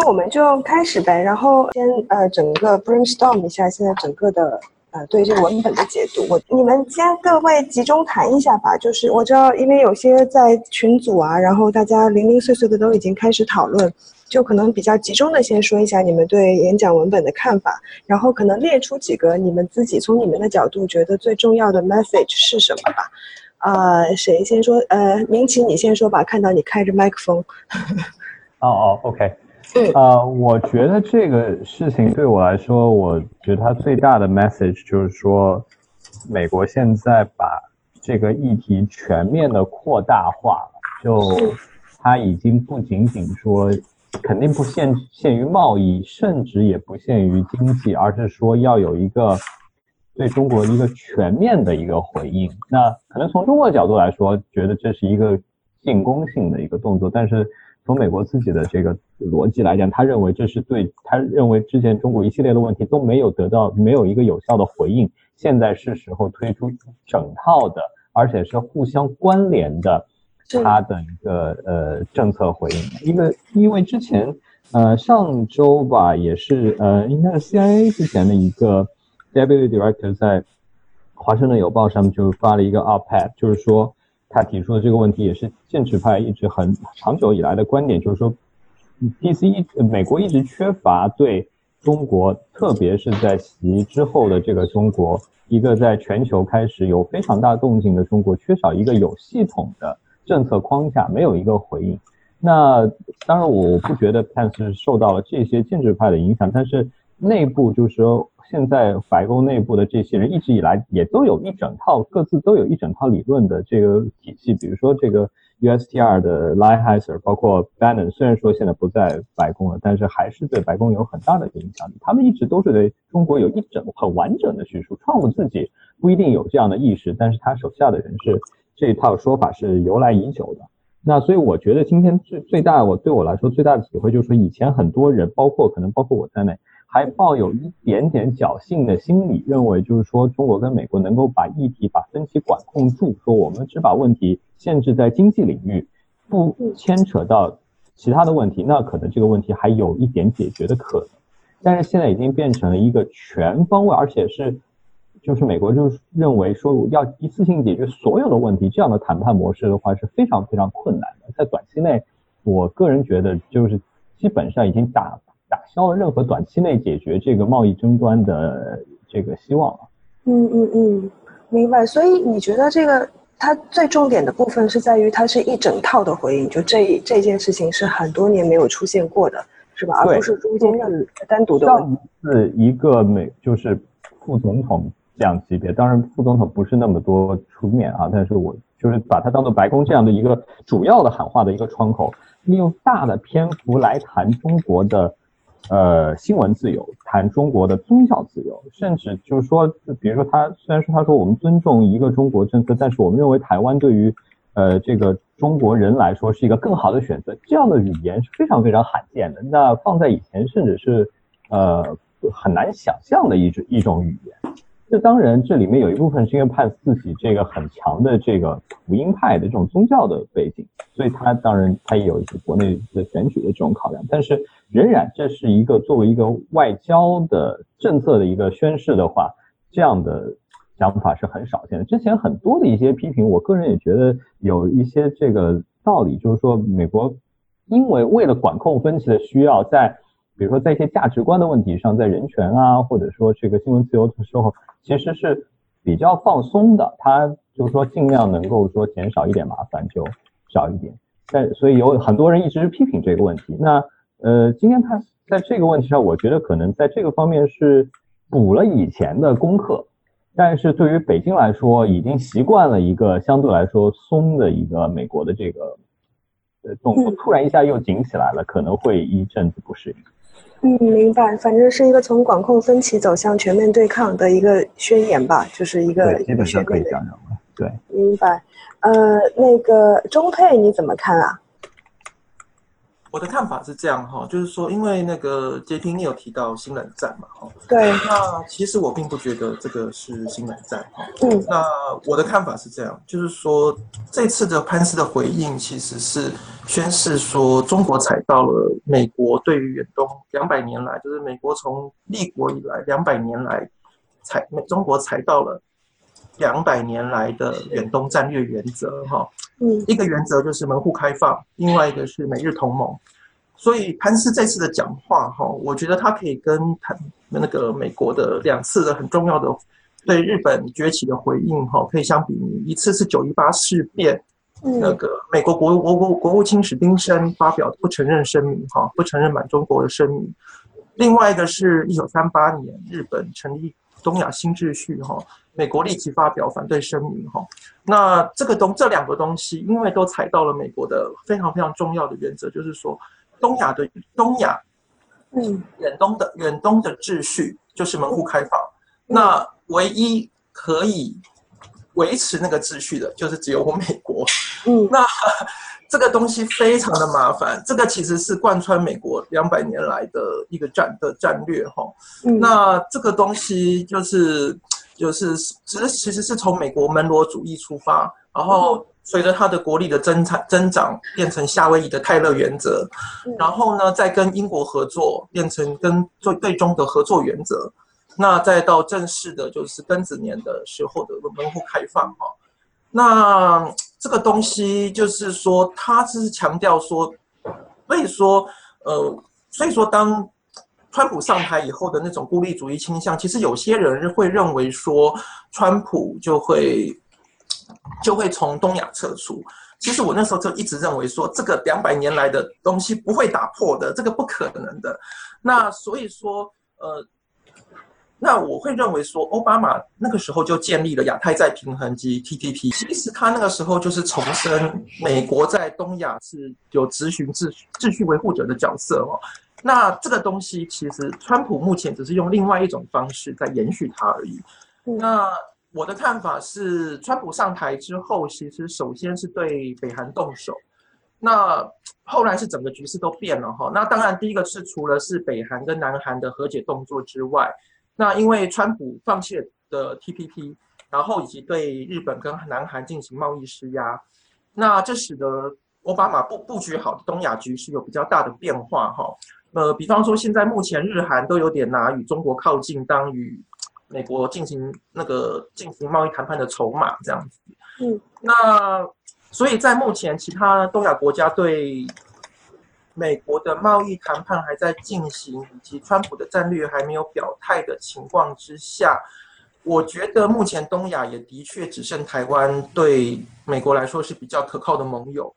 那我们就开始呗，然后先呃整个 brainstorm 一下现在整个的呃对这个文本的解读。我你们先各位集中谈一下吧，就是我知道因为有些在群组啊，然后大家零零碎碎的都已经开始讨论，就可能比较集中的先说一下你们对演讲文本的看法，然后可能列出几个你们自己从你们的角度觉得最重要的 message 是什么吧。呃，谁先说？呃，明奇你先说吧，看到你开着麦克风。哦哦，OK。呃，我觉得这个事情对我来说，我觉得它最大的 message 就是说，美国现在把这个议题全面的扩大化了，就它已经不仅仅说，肯定不限限于贸易，甚至也不限于经济，而是说要有一个对中国一个全面的一个回应。那可能从中国角度来说，觉得这是一个进攻性的一个动作，但是。从美国自己的这个逻辑来讲，他认为这是对，他认为之前中国一系列的问题都没有得到没有一个有效的回应，现在是时候推出整套的，而且是互相关联的，他的一个呃政策回应。因为因为之前呃上周吧，也是呃应该是 CIA 之前的一个 Deputy Director 在华盛顿邮报上面就发了一个 op-ed，就是说。他提出的这个问题也是建制派一直很长久以来的观点，就是说，DC 一美国一直缺乏对中国，特别是在习之后的这个中国，一个在全球开始有非常大动静的中国，缺少一个有系统的政策框架，没有一个回应。那当然，我不觉得 Pence 受到了这些建制派的影响，但是内部就是说。现在白宫内部的这些人一直以来也都有一整套，各自都有一整套理论的这个体系。比如说这个 USTR 的 Lighthizer，包括 Bannon，虽然说现在不在白宫了，但是还是对白宫有很大的影响力。他们一直都是对中国有一整很完整的叙述。创普自己不一定有这样的意识，但是他手下的人是这一套说法是由来已久的。那所以我觉得今天最最大我对我来说最大的体会就是说，以前很多人，包括可能包括我在内。还抱有一点点侥幸的心理，认为就是说中国跟美国能够把议题、把分歧管控住，说我们只把问题限制在经济领域，不牵扯到其他的问题，那可能这个问题还有一点解决的可能。但是现在已经变成了一个全方位，而且是就是美国就是认为说要一次性解决所有的问题，这样的谈判模式的话是非常非常困难的。在短期内，我个人觉得就是基本上已经打。打消了任何短期内解决这个贸易争端的这个希望了。嗯嗯嗯，明白。所以你觉得这个它最重点的部分是在于它是一整套的回应，就这这件事情是很多年没有出现过的，是吧？而不是中间的单独的。上次一个美就是副总统这样级别，当然副总统不是那么多出面啊，但是我就是把它当做白宫这样的一个主要的喊话的一个窗口，利用大的篇幅来谈中国的。呃，新闻自由，谈中国的宗教自由，甚至就是说，比如说他虽然说他说我们尊重一个中国政策，但是我们认为台湾对于呃这个中国人来说是一个更好的选择，这样的语言是非常非常罕见的。那放在以前，甚至是呃很难想象的一种一种语言。这当然，这里面有一部分是因为派自己这个很强的这个福音派的这种宗教的背景，所以他当然他也有一些国内的选举的这种考量，但是仍然这是一个作为一个外交的政策的一个宣示的话，这样的想法是很少见的。之前很多的一些批评，我个人也觉得有一些这个道理，就是说美国因为为了管控分歧的需要，在比如说在一些价值观的问题上，在人权啊，或者说这个新闻自由的时候。其实是比较放松的，他就是说尽量能够说减少一点麻烦就少一点，但所以有很多人一直批评这个问题。那呃，今天他在这个问题上，我觉得可能在这个方面是补了以前的功课，但是对于北京来说，已经习惯了一个相对来说松的一个美国的这个呃动作，突然一下又紧起来了，可能会一阵子不适应。嗯，明白。反正是一个从管控分歧走向全面对抗的一个宣言吧，就是一个基本上可以这样认为。对，明白。呃，那个中配你怎么看啊？我的看法是这样哈，就是说，因为那个杰平你有提到新冷战嘛，哈，对，那其实我并不觉得这个是新冷战哈，嗯，那我的看法是这样，就是说，这次的潘斯的回应其实是宣示说，中国踩到了美国对于远东两百年来，就是美国从立国以来两百年来踩中国踩到了两百年来的远东战略原则哈。嗯，一个原则就是门户开放，另外一个是美日同盟。所以潘斯这次的讲话，哈，我觉得他可以跟谈那个美国的两次的很重要的对日本崛起的回应，哈，可以相比拟。一次是九一八事变，那个美国国国国国务卿史丁生发表不承认声明，哈，不承认满中国的声明。另外一个是一九三八年日本成立东亚新秩序，哈。美国立即发表反对声明，哈，那这个东这两个东西，因为都踩到了美国的非常非常重要的原则，就是说，东亚的东亚，嗯，远东的远东的秩序就是门户开放，那唯一可以维持那个秩序的，就是只有我美国，嗯，那这个东西非常的麻烦，这个其实是贯穿美国两百年来的一个战的战略，哈，那这个东西就是。就是其实其实是从美国门罗主义出发，然后随着它的国力的增产增长，变成夏威夷的泰勒原则，然后呢，再跟英国合作，变成跟最最终的合作原则，那再到正式的，就是庚子年的时候的门户开放哈。那这个东西就是说，他是强调说，所以说，呃，所以说当。川普上台以后的那种孤立主义倾向，其实有些人会认为说，川普就会就会从东亚撤出。其实我那时候就一直认为说，这个两百年来的东西不会打破的，这个不可能的。那所以说，呃，那我会认为说，奥巴马那个时候就建立了亚太再平衡及 TTP。其实他那个时候就是重申美国在东亚是有执行秩秩序维护者的角色哦。那这个东西其实，川普目前只是用另外一种方式在延续它而已。那我的看法是，川普上台之后，其实首先是对北韩动手，那后来是整个局势都变了哈。那当然，第一个是除了是北韩跟南韩的和解动作之外，那因为川普放弃了的 TPP，然后以及对日本跟南韩进行贸易施压，那这使得奥巴马布布局好的东亚局势有比较大的变化哈。呃，比方说，现在目前日韩都有点拿与中国靠近当与美国进行那个进行贸易谈判的筹码这样子。嗯，那所以在目前其他东亚国家对美国的贸易谈判还在进行，以及川普的战略还没有表态的情况之下，我觉得目前东亚也的确只剩台湾对美国来说是比较可靠的盟友。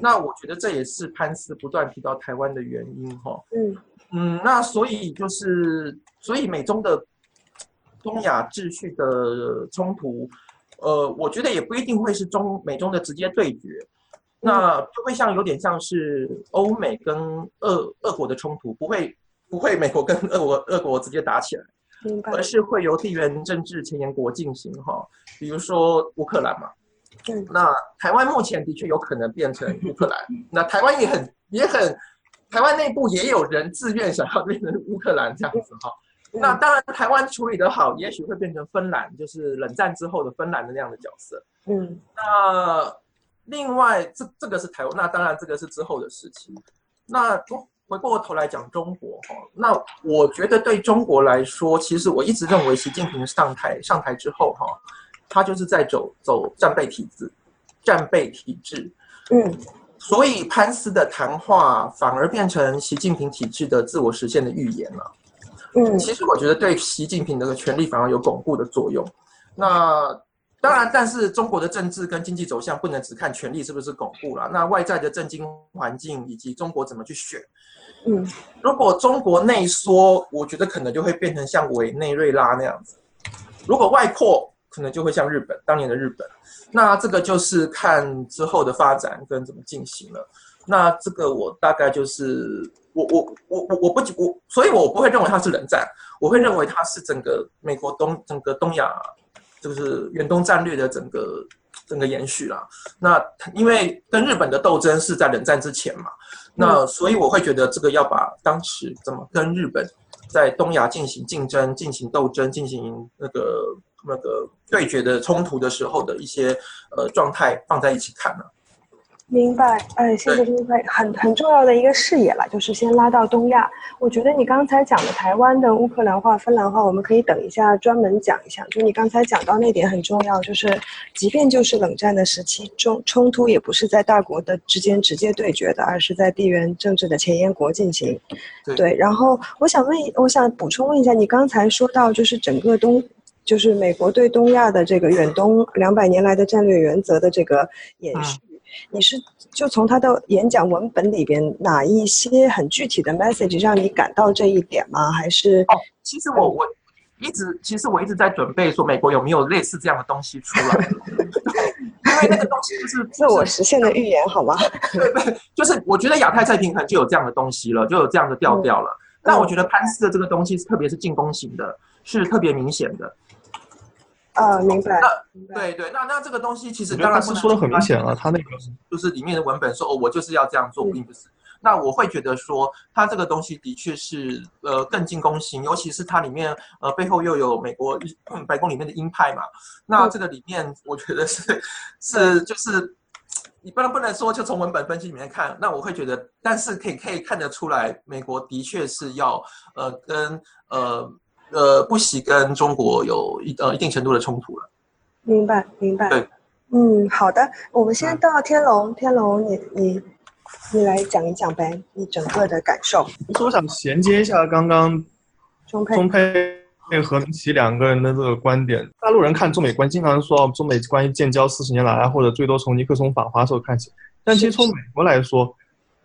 那我觉得这也是潘斯不断提到台湾的原因哈。嗯嗯，那所以就是，所以美中的东亚秩序的冲突，呃，我觉得也不一定会是中美中的直接对决，那就会像有点像是欧美跟俄俄国的冲突，不会不会美国跟俄国俄国直接打起来，而是会由地缘政治前沿国进行哈，比如说乌克兰嘛。那台湾目前的确有可能变成乌克兰，那台湾也很也很，台湾内部也有人自愿想要变成乌克兰这样子哈。那当然，台湾处理得好，也许会变成芬兰，就是冷战之后的芬兰的那样的角色。嗯，那另外这这个是台湾，那当然这个是之后的事情。那回过头来讲中国哈，那我觉得对中国来说，其实我一直认为习近平上台上台之后哈。他就是在走走战备体制，战备体制，嗯，所以潘斯的谈话反而变成习近平体制的自我实现的预言了，嗯，其实我觉得对习近平的权力反而有巩固的作用。那当然，但是中国的政治跟经济走向不能只看权力是不是巩固了，那外在的政经环境以及中国怎么去选，嗯，如果中国内缩，我觉得可能就会变成像委内瑞拉那样子，如果外扩。可能就会像日本当年的日本，那这个就是看之后的发展跟怎么进行了。那这个我大概就是我我我我我不我，所以我不会认为它是冷战，我会认为它是整个美国东整个东亚就是远东战略的整个整个延续啦。那因为跟日本的斗争是在冷战之前嘛，那所以我会觉得这个要把当时怎么跟日本在东亚进行竞争、进行斗争、进行那个那个对决的冲突的时候的一些呃状态放在一起看呢。明白，哎，谢谢明白，很很重要的一个视野了，就是先拉到东亚。我觉得你刚才讲的台湾的乌克兰话、芬兰话，我们可以等一下专门讲一下。就你刚才讲到那点很重要，就是即便就是冷战的时期，中冲突也不是在大国的之间直接对决的，而是在地缘政治的前沿国进行。对，然后我想问，我想补充问一下，你刚才说到就是整个东，就是美国对东亚的这个远东两百年来的战略原则的这个延续。你是就从他的演讲文本里边哪一些很具体的 message 让你感到这一点吗？还是哦，其实我我一直其实我一直在准备说美国有没有类似这样的东西出来，因为那个东西就是 自我实现的预言，好吗？对对，就是我觉得亚太再平衡就有这样的东西了，就有这样的调调了。但我觉得潘斯的这个东西是特别是进攻型的，是特别明显的。啊，明白。那对对，那那这个东西其实当然是说的很明显了，他那个就是里面的文本说哦，我就是要这样做，并不是。那我会觉得说，他这个东西的确是呃更进攻型，尤其是它里面呃背后又有美国白宫里面的鹰派嘛。那这个里面我觉得是是就是你不能不能说就从文本分析里面看，那我会觉得，但是可以可以看得出来，美国的确是要呃跟呃。呃，不惜跟中国有一呃一定程度的冲突了。明白，明白。对，嗯，好的，我们先到天龙，天龙，你你你来讲一讲呗，你整个的感受。其实我想衔接一下刚刚中佩中佩和明奇两个人的这个观点。大陆人看中美关系，经常说中美关系建交四十年来，或者最多从尼克松访华时候看起。但其实从美国来说，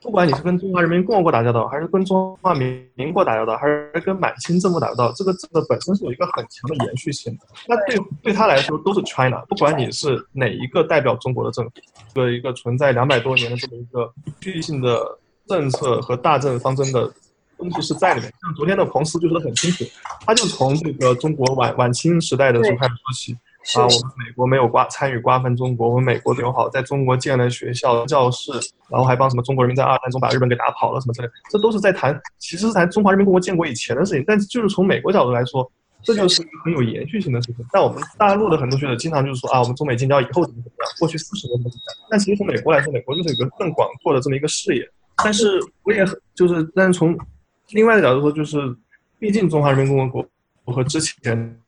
不管你是跟中华人民共和国打交道，还是跟中华民民国打交道，还是跟满清政府打交道，这个这个本身是有一个很强的延续性。那对对他来说都是 China，不管你是哪一个代表中国的政府，的一个存在两百多年的这么一个区域性的政策和大政方针的东西是在里面。像昨天的彭斯就说的很清楚，他就从这个中国晚晚清时代的时候开始说起。啊，我们美国没有瓜参与瓜分中国，我们美国友好，在中国建了学校、教室，然后还帮什么中国人民在二战中把日本给打跑了什么之类，这都是在谈，其实是谈中华人民共和国建国以前的事情。但是就是从美国角度来说，这就是一个很有延续性的事情。但我们大陆的很多学者经常就是说啊，我们中美建交以后怎么怎么样，过去四十年怎么怎么样。但其实从美国来说，美国就是有个更广阔的这么一个视野。但是我也很就是，但是从另外的角度说，就是毕竟中华人民共和国和之前。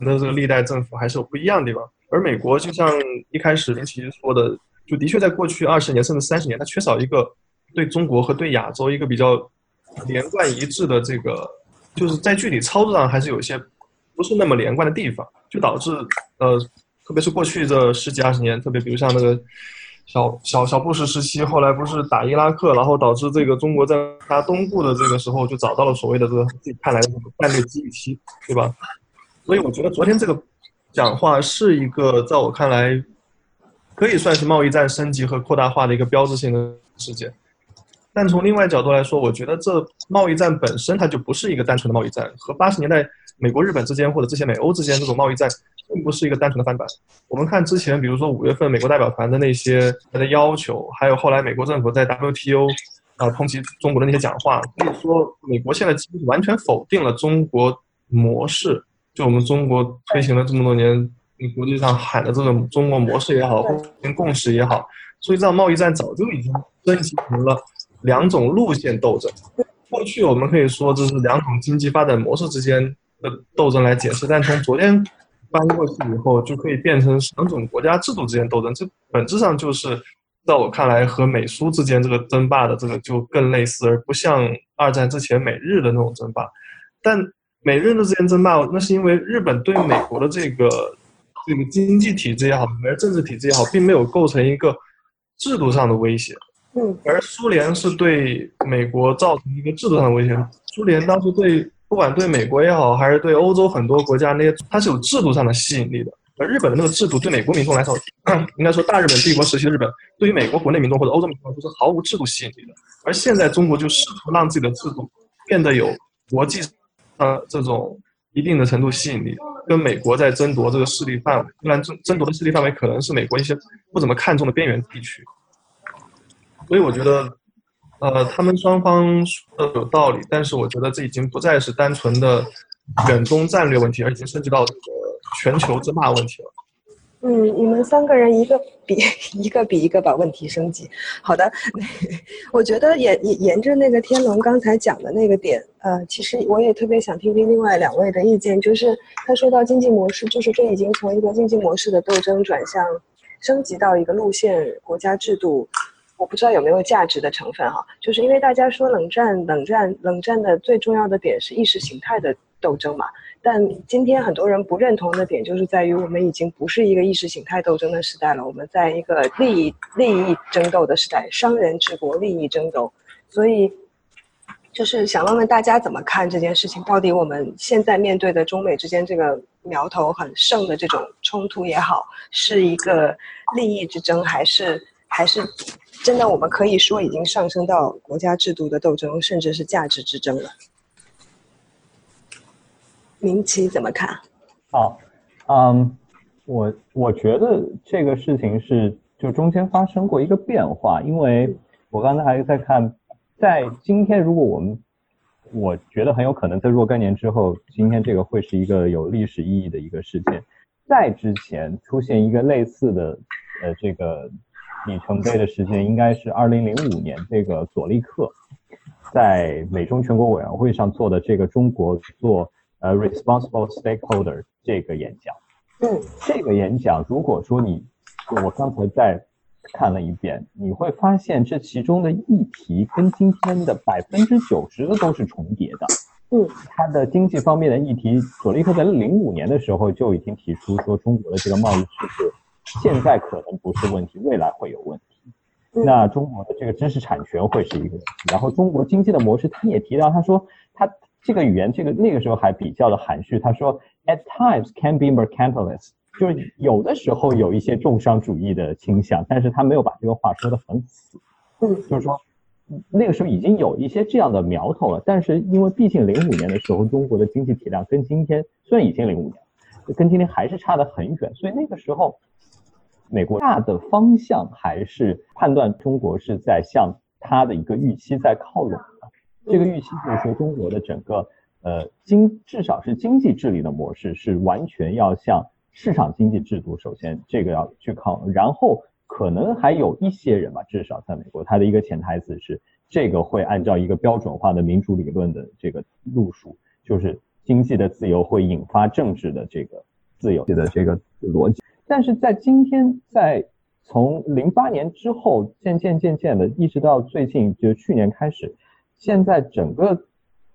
的这个历代政府还是有不一样的地方，而美国就像一开始林奇说的，就的确在过去二十年甚至三十年，它缺少一个对中国和对亚洲一个比较连贯一致的这个，就是在具体操作上还是有一些不是那么连贯的地方，就导致呃，特别是过去这十几二十年，特别比如像那个小小小布什时期，后来不是打伊拉克，然后导致这个中国在它东部的这个时候就找到了所谓的这个自己看来的战略机遇期，对吧？所以我觉得昨天这个讲话是一个在我看来可以算是贸易战升级和扩大化的一个标志性的事件。但从另外角度来说，我觉得这贸易战本身它就不是一个单纯的贸易战，和八十年代美国、日本之间或者之前美欧之间这种贸易战并不是一个单纯的翻版。我们看之前，比如说五月份美国代表团的那些他的要求，还有后来美国政府在 WTO 啊抨击中国的那些讲话，可以说美国现在几乎完全否定了中国模式。就我们中国推行了这么多年，国际上喊的这种中国模式也好，跟共识也好，所以这场贸易战早就已经升级成了两种路线斗争。过去我们可以说这是两种经济发展模式之间的斗争来解释，但从昨天搬过去以后，就可以变成两种国家制度之间斗争。这本质上就是，在我看来，和美苏之间这个争霸的这个就更类似，而不像二战之前美日的那种争霸。但美日的之间争霸，那是因为日本对美国的这个这个经济体制也好，而政治体制也好，并没有构成一个制度上的威胁。嗯，而苏联是对美国造成一个制度上的威胁。苏联当时对不管对美国也好，还是对欧洲很多国家那些，它是有制度上的吸引力的。而日本的那个制度对美国民众来说，应该说大日本帝国时期的日本，对于美国国内民众或者欧洲民众来说是毫无制度吸引力的。而现在中国就试图让自己的制度变得有国际呃这种一定的程度吸引力，跟美国在争夺这个势力范围。当然，争争夺的势力范围可能是美国一些不怎么看重的边缘地区。所以我觉得，呃，他们双方说的有道理，但是我觉得这已经不再是单纯的远东战略问题，而已经涉及到这个全球争霸问题了。嗯，你们三个人一个比 一个比一个把问题升级。好的，我觉得沿沿沿着那个天龙刚才讲的那个点，呃，其实我也特别想听听另外两位的意见，就是他说到经济模式，就是这已经从一个经济模式的斗争转向升级到一个路线国家制度。我不知道有没有价值的成分哈，就是因为大家说冷战，冷战，冷战的最重要的点是意识形态的斗争嘛。但今天很多人不认同的点，就是在于我们已经不是一个意识形态斗争的时代了，我们在一个利益利益争斗的时代，商人治国，利益争斗。所以，就是想问问大家怎么看这件事情？到底我们现在面对的中美之间这个苗头很盛的这种冲突也好，是一个利益之争，还是还是？真的，我们可以说已经上升到国家制度的斗争，甚至是价值之争了。明奇怎么看？好，嗯，我我觉得这个事情是就中间发生过一个变化，因为我刚才还在看，在今天，如果我们我觉得很有可能在若干年之后，今天这个会是一个有历史意义的一个事件。在之前出现一个类似的，呃，这个。里程碑的事件应该是二零零五年，这个佐利克在美中全国委员会上做的这个中国做呃 responsible stakeholder 这个演讲。嗯，这个演讲，如果说你我刚才在看了一遍，你会发现这其中的议题跟今天的百分之九十的都是重叠的。嗯，它的经济方面的议题，索利克在零五年的时候就已经提出说中国的这个贸易赤字。现在可能不是问题，未来会有问题。那中国的这个知识产权会是一个问题。然后中国经济的模式，他也提到，他说他这个语言，这个那个时候还比较的含蓄。他说，at times can be mercantilist，就是有的时候有一些重商主义的倾向，但是他没有把这个话说的很死。嗯，就是说那个时候已经有一些这样的苗头了，但是因为毕竟零五年的时候，中国的经济体量跟今天虽然已经零五年，跟今天还是差得很远，所以那个时候。美国大的方向还是判断中国是在向它的一个预期在靠拢的，这个预期就是说中国的整个呃经至少是经济治理的模式是完全要向市场经济制度，首先这个要去靠，然后可能还有一些人吧，至少在美国，他的一个潜台词是这个会按照一个标准化的民主理论的这个路数，就是经济的自由会引发政治的这个自由的这个逻辑。但是在今天，在从零八年之后，渐渐渐渐的，一直到最近，就去年开始，现在整个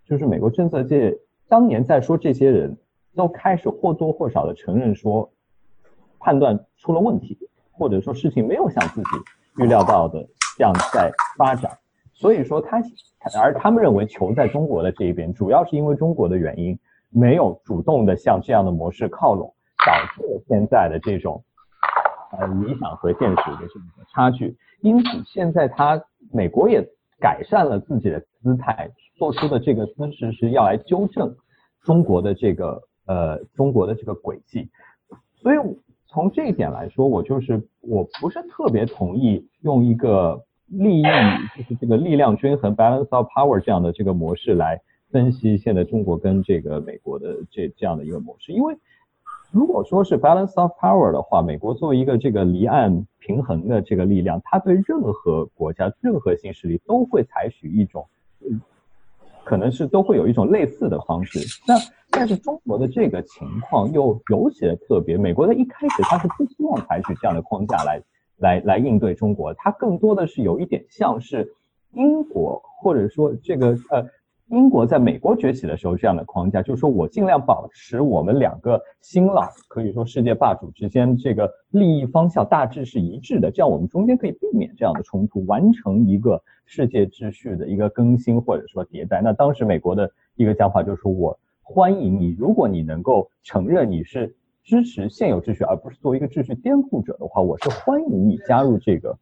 就是美国政策界，当年在说这些人都开始或多或少的承认说，判断出了问题，或者说事情没有像自己预料到的这样在发展，所以说他，而他们认为球在中国的这一边，主要是因为中国的原因，没有主动的向这样的模式靠拢。导致了现在的这种呃理想和现实的这种差距，因此现在他美国也改善了自己的姿态，做出的这个姿势是要来纠正中国的这个呃中国的这个轨迹，所以从这一点来说，我就是我不是特别同意用一个利益就是这个力量均衡 balance of power 这样的这个模式来分析现在中国跟这个美国的这这样的一个模式，因为。如果说是 balance of power 的话，美国作为一个这个离岸平衡的这个力量，它对任何国家、任何新势力都会采取一种，嗯可能是都会有一种类似的方式。那但是中国的这个情况又尤其的特别，美国的一开始它是不希望采取这样的框架来来来应对中国，它更多的是有一点像是英国或者说这个呃。英国在美国崛起的时候，这样的框架就是说我尽量保持我们两个新老可以说世界霸主之间这个利益方向大致是一致的，这样我们中间可以避免这样的冲突，完成一个世界秩序的一个更新或者说迭代。那当时美国的一个讲法就是我欢迎你，如果你能够承认你是支持现有秩序，而不是作为一个秩序颠覆者的话，我是欢迎你加入这个，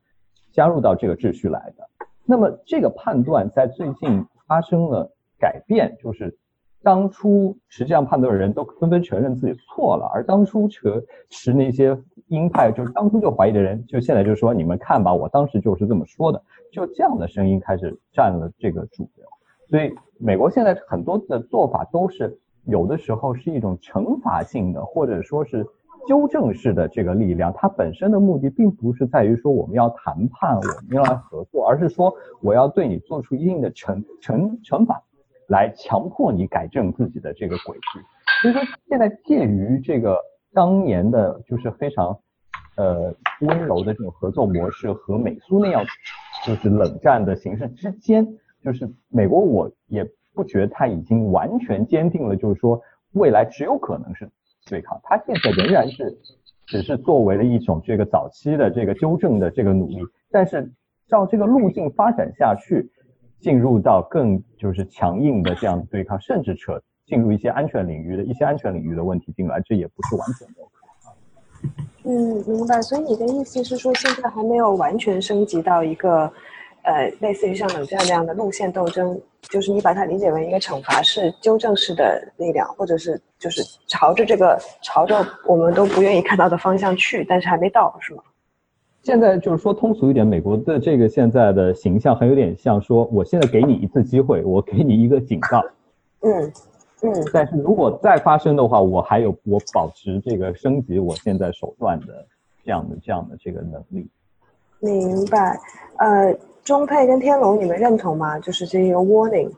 加入到这个秩序来的。那么这个判断在最近发生了改变，就是当初实际上判断的人都纷纷承认自己错了，而当初持持那些鹰派，就是当初就怀疑的人，就现在就说你们看吧，我当时就是这么说的，就这样的声音开始占了这个主流。所以美国现在很多的做法都是有的时候是一种惩罚性的，或者说是纠正式的这个力量。它本身的目的并不是在于说我们要谈判，我们要来合作，而是说我要对你做出一定的惩惩惩罚，来强迫你改正自己的这个轨迹。所以说现在介于这个当年的就是非常呃温柔的这种合作模式和美苏那样就是冷战的形式之间。就是美国，我也不觉得他已经完全坚定了，就是说未来只有可能是对抗，他现在仍然是只是作为了一种这个早期的这个纠正的这个努力，但是照这个路径发展下去，进入到更就是强硬的这样对抗，甚至扯进入一些安全领域的一些安全领域的问题进来，这也不是完全没有可能。嗯，明白。所以你的意思是说，现在还没有完全升级到一个。呃，类似于像冷战那样的路线斗争，就是你把它理解为一个惩罚式、纠正式的力量，或者是就是朝着这个朝着我们都不愿意看到的方向去，但是还没到，是吗？现在就是说通俗一点，美国的这个现在的形象还有点像说，我现在给你一次机会，我给你一个警告，嗯嗯，但是如果再发生的话，我还有我保持这个升级我现在手段的这样的这样的这个能力。明白，呃。中配跟天龙，你们认同吗？就是这一个 warning。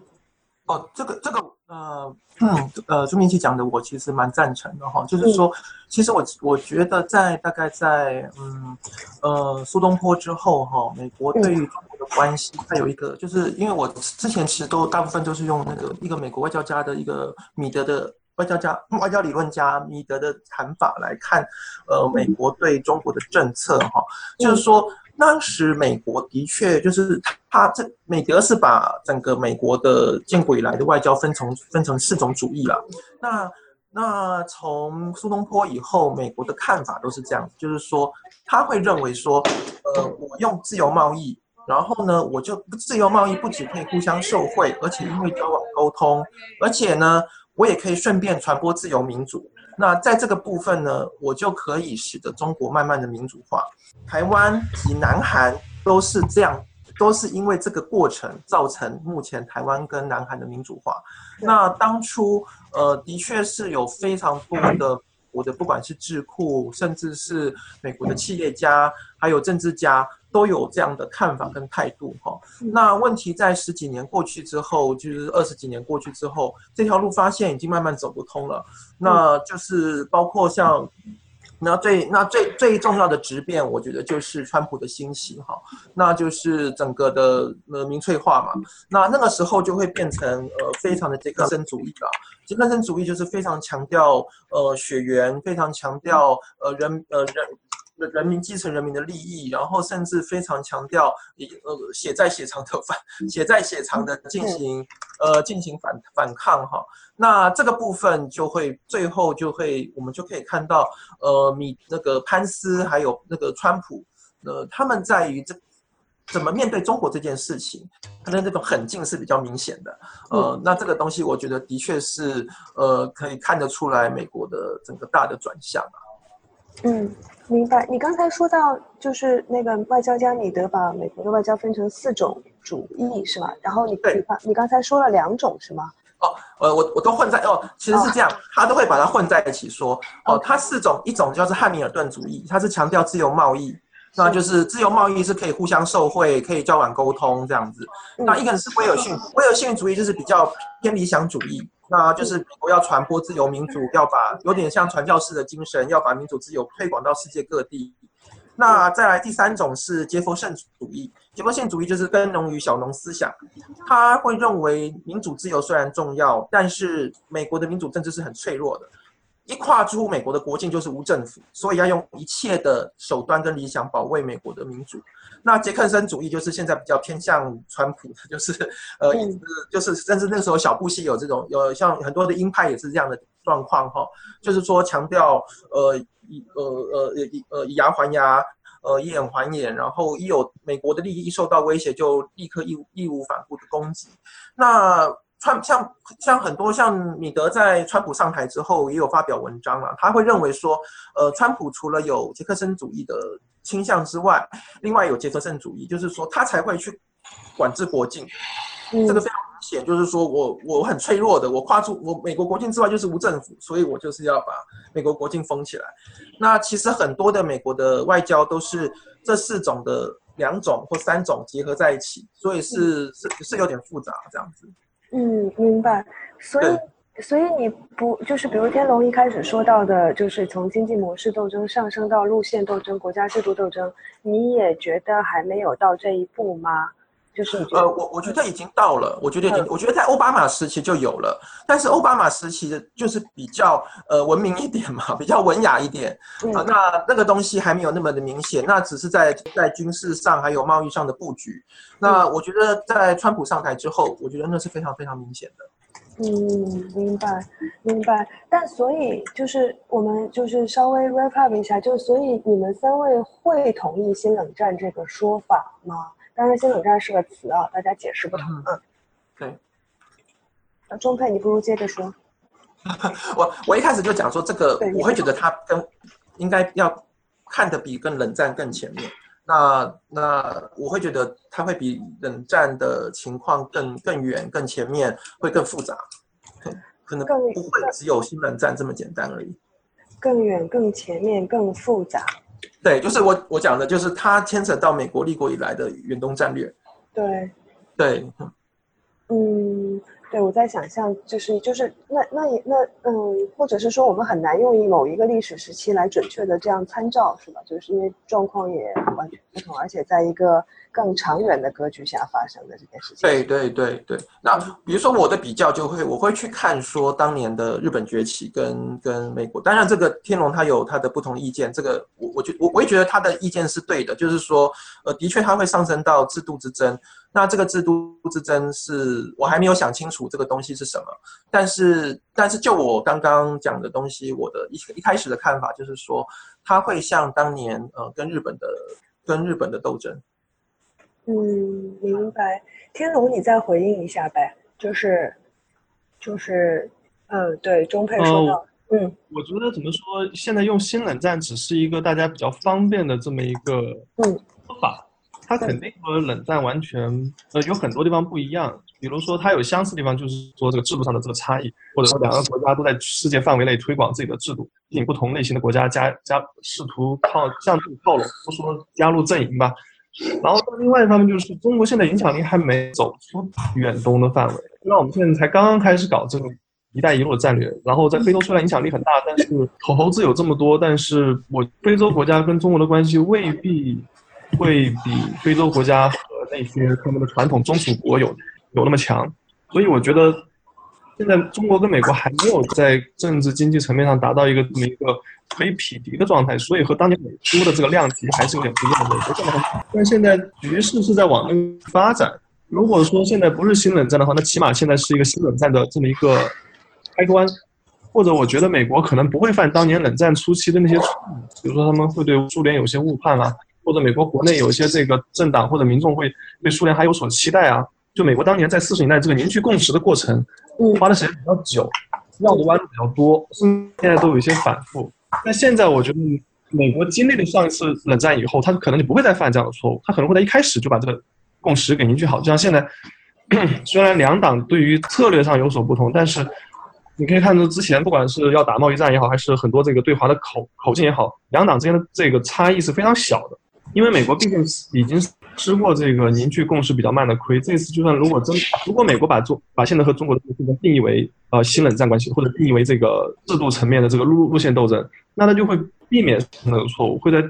哦，这个这个呃嗯呃，朱明奇讲的，我其实蛮赞成的哈。就是说，其实我我觉得在大概在嗯呃苏东坡之后哈，美国对于中国的关系，它有一个，就是因为我之前其实都大部分都是用那个一个美国外交家的一个米德的外交家外交理论家米德的谈法来看，呃，美国对中国的政策哈，就是说。当时美国的确就是他这美德是把整个美国的建国以来的外交分成分成四种主义了。那那从苏东坡以后，美国的看法都是这样，就是说他会认为说，呃，我用自由贸易，然后呢，我就自由贸易不只可以互相受贿，而且因为交往沟通，而且呢，我也可以顺便传播自由民主。那在这个部分呢，我就可以使得中国慢慢的民主化。台湾及南韩都是这样，都是因为这个过程造成目前台湾跟南韩的民主化。那当初呃，的确是有非常多的我的不管是智库，甚至是美国的企业家，还有政治家。都有这样的看法跟态度哈，那问题在十几年过去之后，就是二十几年过去之后，这条路发现已经慢慢走不通了。那就是包括像，那最那最最重要的质变，我觉得就是川普的兴起哈，那就是整个的呃民粹化嘛。那那个时候就会变成呃非常的杰克森主义了。杰克森主义就是非常强调呃血缘，非常强调呃人呃人。人民基层人民的利益，然后甚至非常强调以呃血债血偿的反 血债血偿的进行呃进行反反抗哈，那这个部分就会最后就会我们就可以看到呃米那个潘斯还有那个川普呃他们在于这怎么面对中国这件事情，他的那种狠劲是比较明显的。呃那这个东西我觉得的确是呃可以看得出来美国的整个大的转向啊。嗯，明白。你刚才说到，就是那个外交家米德把美国的外交分成四种主义，是吧？然后你你把你刚才说了两种，是吗？哦，呃，我我都混在哦，其实是这样，他都会把它混在一起说。哦，他四种，一种就是汉密尔顿主义，他是强调自由贸易，那就是自由贸易是可以互相受贿，可以交往沟通这样子。那一个是威尔逊，威尔逊主义就是比较偏理想主义。那就是美国要传播自由民主，要把有点像传教士的精神，要把民主自由推广到世界各地。那再来第三种是杰佛逊主义，杰佛逊主义就是根农于小农思想，他会认为民主自由虽然重要，但是美国的民主政治是很脆弱的。一跨出美国的国境就是无政府，所以要用一切的手段跟理想保卫美国的民主。那杰克森主义就是现在比较偏向川普的，就是呃，就是甚至那时候小布希有这种有像很多的鹰派也是这样的状况哈，就是说强调呃以呃呃以呃以牙还牙，呃以眼还眼，然后一有美国的利益一受到威胁就立刻义义无反顾的攻击。那川像像很多像米德在川普上台之后也有发表文章了，他会认为说，呃，川普除了有杰克森主义的倾向之外，另外有杰克森主义，就是说他才会去管制国境，这个非常明显，就是说我我很脆弱的，我跨出我美国国境之外就是无政府，所以我就是要把美国国境封起来。那其实很多的美国的外交都是这四种的两种或三种结合在一起，所以是是是有点复杂这样子。嗯，明白。所以，所以你不就是比如天龙一开始说到的，就是从经济模式斗争上升到路线斗争、国家制度斗争，你也觉得还没有到这一步吗？就是呃，我我觉得已经到了，我觉得已经，我觉得在奥巴马时期就有了，但是奥巴马时期的就是比较呃文明一点嘛，比较文雅一点啊，那那个东西还没有那么的明显，那只是在在军事上还有贸易上的布局。那我觉得在川普上台之后，我觉得那是非常非常明显的。嗯，明白明白。但所以就是我们就是稍微 wrap up 一下，就所以你们三位会同意新冷战这个说法吗？当然，新冷战是个词啊，大家解释不同。嗯，对。那钟佩，你不如接着说。我我一开始就讲说这个，我会觉得它跟应该要看的比跟冷战更前面。那那我会觉得它会比冷战的情况更更远、更前面，会更复杂。可能不会只有新冷战这么简单而已。更远、更前面、更复杂。对，就是我我讲的，就是它牵扯到美国立国以来的远东战略。对，对，嗯，对，我在想象，就是就是那那也那嗯，或者是说，我们很难用某一个历史时期来准确的这样参照，是吧？就是因为状况也完全不同，而且在一个。更长远的格局下发生的这件事情。对对对对，那比如说我的比较就会，我会去看说当年的日本崛起跟跟美国，当然这个天龙他有他的不同意见，这个我我觉我我也觉得他的意见是对的，就是说呃的确他会上升到制度之争，那这个制度之争是我还没有想清楚这个东西是什么，但是但是就我刚刚讲的东西，我的一一开始的看法就是说，他会像当年呃跟日本的跟日本的斗争。嗯，明白。天龙，你再回应一下呗，就是，就是，嗯，对，中佩说到，嗯，我觉得怎么说，现在用新冷战只是一个大家比较方便的这么一个嗯说法，它肯定和冷战完全呃有很多地方不一样，比如说它有相似地方，就是说这个制度上的这个差异，或者说两个国家都在世界范围内推广自己的制度，吸引不同类型的国家加加试图靠向这个靠拢，不说加入阵营吧。然后另外一方面就是中国现在影响力还没走出远东的范围，那我们现在才刚刚开始搞这个“一带一路”的战略。然后在非洲虽然影响力很大，但是投资有这么多，但是我非洲国家跟中国的关系未必会比非洲国家和那些他们的传统宗主国有有那么强。所以我觉得现在中国跟美国还没有在政治经济层面上达到一个这么一个。可以匹敌的状态，所以和当年美苏的这个量级还是有点不一样的。但现在局势是在往那个发展。如果说现在不是新冷战的话，那起码现在是一个新冷战的这么一个开端。或者我觉得美国可能不会犯当年冷战初期的那些错误，比如说他们会对苏联有些误判啊，或者美国国内有一些这个政党或者民众会对苏联还有所期待啊。就美国当年在四十年代这个凝聚共识的过程，花的时间比较久，绕的弯路比较多，现在都有一些反复。但现在我觉得，美国经历了上一次冷战以后，他可能就不会再犯这样的错误。他可能会在一开始就把这个共识给凝聚好。就像现在，虽然两党对于策略上有所不同，但是你可以看出之前不管是要打贸易战也好，还是很多这个对华的口口径也好，两党之间的这个差异是非常小的。因为美国毕竟已经吃过这个凝聚共识比较慢的亏，这次就算如果真如果美国把中把现在和中国的这个定义为呃新冷战关系，或者定义为这个制度层面的这个路路线斗争，那他就会避免那个错误，会在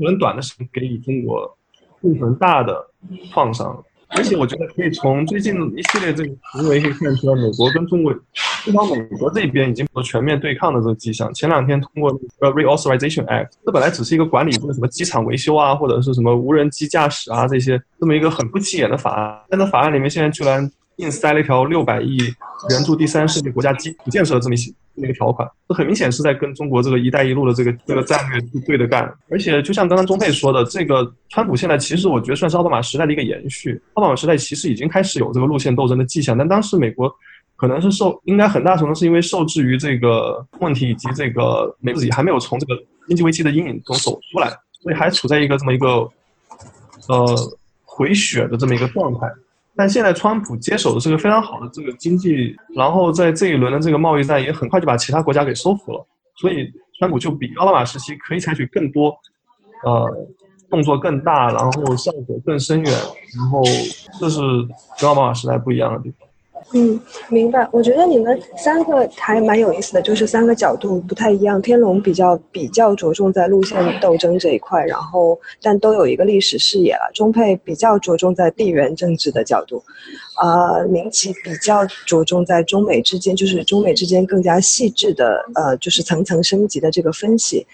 很短的时间给予中国更很大的创伤。而且我觉得可以从最近一系列这个行为可以看出来，美国跟中国，至少美国这边已经有全面对抗的这个迹象。前两天通过呃 Reauthorization Act，这本来只是一个管理这个什么机场维修啊，或者是什么无人机驾驶啊这些这么一个很不起眼的法案，但在法案里面现在居然。硬塞了一条六百亿援助第三世界国家基础建设的这么一这个条款，这很明显是在跟中国这个“一带一路”的这个这个战略是对着干。而且，就像刚刚钟佩说的，这个川普现在其实我觉得算是奥巴马时代的一个延续。奥巴马时代其实已经开始有这个路线斗争的迹象，但当时美国可能是受应该很大程度是因为受制于这个问题以及这个美自己还没有从这个经济危机的阴影中走出来，所以还处在一个这么一个呃回血的这么一个状态。但现在川普接手的是个非常好的这个经济，然后在这一轮的这个贸易战也很快就把其他国家给收服了，所以川普就比奥巴马时期可以采取更多，呃，动作更大，然后效果更深远，然后这是跟奥巴马时代不一样的地方。嗯，明白。我觉得你们三个还蛮有意思的，就是三个角度不太一样。天龙比较比较着重在路线斗争这一块，然后但都有一个历史视野了。中配比较着重在地缘政治的角度，呃，明奇比较着重在中美之间，就是中美之间更加细致的，呃，就是层层升级的这个分析。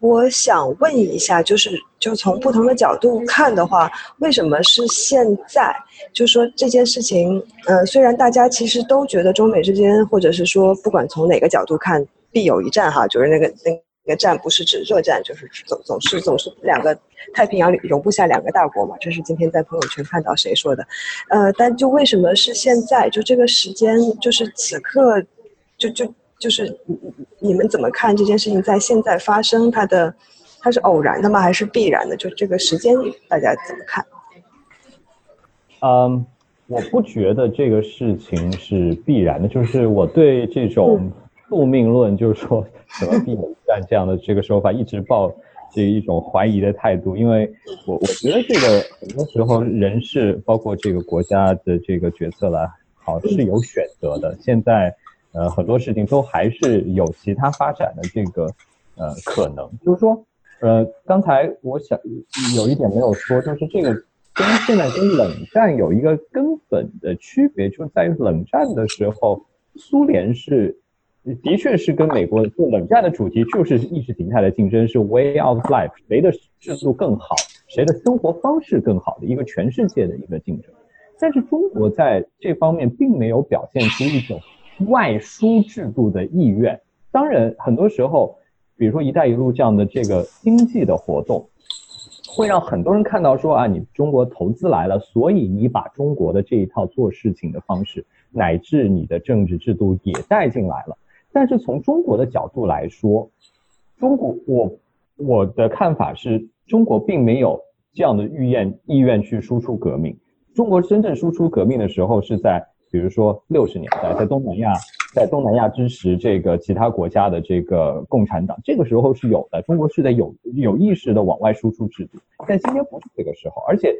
我想问一下，就是就从不同的角度看的话，为什么是现在？就说这件事情，呃，虽然大家其实都觉得中美之间，或者是说不管从哪个角度看，必有一战哈，就是那个那个战不是指热战，就是总总是总是两个太平洋里容不下两个大国嘛，这是今天在朋友圈看到谁说的，呃，但就为什么是现在？就这个时间，就是此刻，就就。就是你你们怎么看这件事情在现在发生？它的它是偶然的吗？还是必然的？就这个时间，大家怎么看？嗯，我不觉得这个事情是必然的。就是我对这种宿命论，就是说什么必有战这样的这个说法，一直抱这一种怀疑的态度。因为我我觉得这个很多时候人事，包括这个国家的这个决策来好是有选择的。现在。呃，很多事情都还是有其他发展的这个呃可能，就是说，呃，刚才我想有一点没有说，就是这个跟现在跟冷战有一个根本的区别，就在于冷战的时候，苏联是的确是跟美国就冷战的主题就是意识形态的竞争，是 way of life，谁的制度更好，谁的生活方式更好的一个全世界的一个竞争，但是中国在这方面并没有表现出一种。外输制度的意愿，当然很多时候，比如说“一带一路”这样的这个经济的活动，会让很多人看到说啊，你中国投资来了，所以你把中国的这一套做事情的方式，乃至你的政治制度也带进来了。但是从中国的角度来说，中国我我的看法是中国并没有这样的意愿意愿去输出革命。中国真正输出革命的时候是在。比如说六十年代，在东南亚，在东南亚支持这个其他国家的这个共产党，这个时候是有的。中国是在有有意识的往外输出制度，但今天不是这个时候。而且，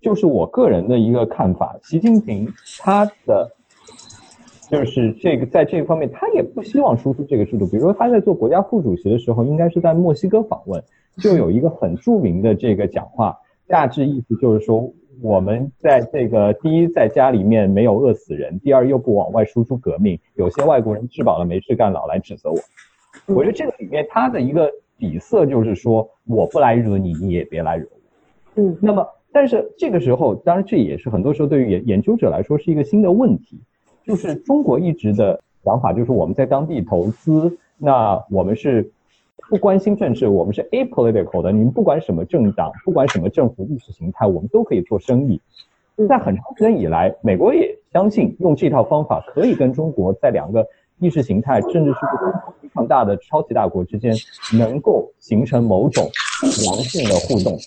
就是我个人的一个看法，习近平他的就是这个在这方面，他也不希望输出这个制度。比如说他在做国家副主席的时候，应该是在墨西哥访问，就有一个很著名的这个讲话，大致意思就是说。我们在这个第一，在家里面没有饿死人；第二，又不往外输出革命。有些外国人吃饱了没事干，老来指责我。我觉得这个里面它的一个底色就是说，我不来惹你，你也别来惹我。嗯。那么，但是这个时候，当然这也是很多时候对于研研究者来说是一个新的问题，就是中国一直的想法就是我们在当地投资，那我们是。不关心政治，我们是 apolitical 的。你们不管什么政党，不管什么政府意识形态，我们都可以做生意。在很长时间以来，美国也相信用这套方法可以跟中国在两个意识形态、政治制度非常大的超级大国之间，能够形成某种良性的互动。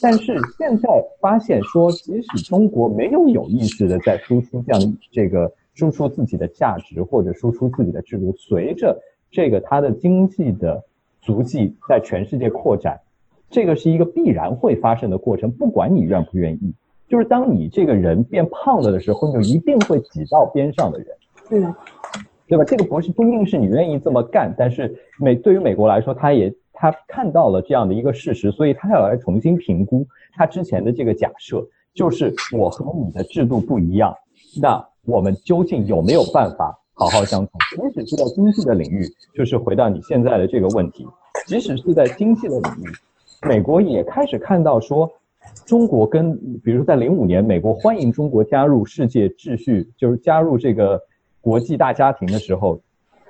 但是现在发现说，即使中国没有有意识的在输出这样这个输出自己的价值或者输出自己的制度，随着这个它的经济的。足迹在全世界扩展，这个是一个必然会发生的过程，不管你愿不愿意。就是当你这个人变胖了的时候，你就一定会挤到边上的人，嗯，对吧？这个不是不一定是你愿意这么干，但是美对于美国来说，他也他看到了这样的一个事实，所以他要来重新评估他之前的这个假设。就是我和你的制度不一样，那我们究竟有没有办法好好相处？即使是在经济的领域，就是回到你现在的这个问题，即使是在经济的领域，美国也开始看到说，中国跟比如说在零五年，美国欢迎中国加入世界秩序，就是加入这个国际大家庭的时候，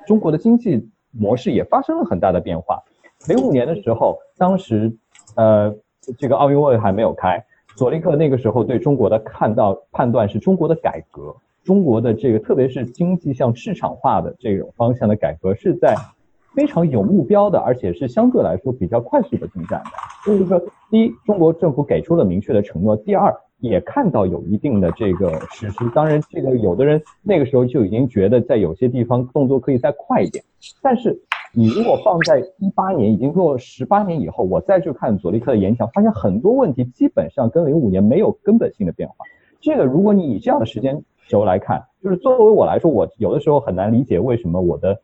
中国的经济模式也发生了很大的变化。零五年的时候，当时，呃，这个奥运会还没有开，佐利克那个时候对中国的看到判断是中国的改革，中国的这个特别是经济向市场化的这种方向的改革是在非常有目标的，而且是相对来说比较快速的进展的。就是说，第一，中国政府给出了明确的承诺；第二，也看到有一定的这个实施。当然，这个有的人那个时候就已经觉得在有些地方动作可以再快一点，但是。你如果放在一八年，已经过了十八年以后，我再去看佐利克的演讲，发现很多问题基本上跟零五年没有根本性的变化。这个如果你以这样的时间时候来看，就是作为我来说，我有的时候很难理解为什么我的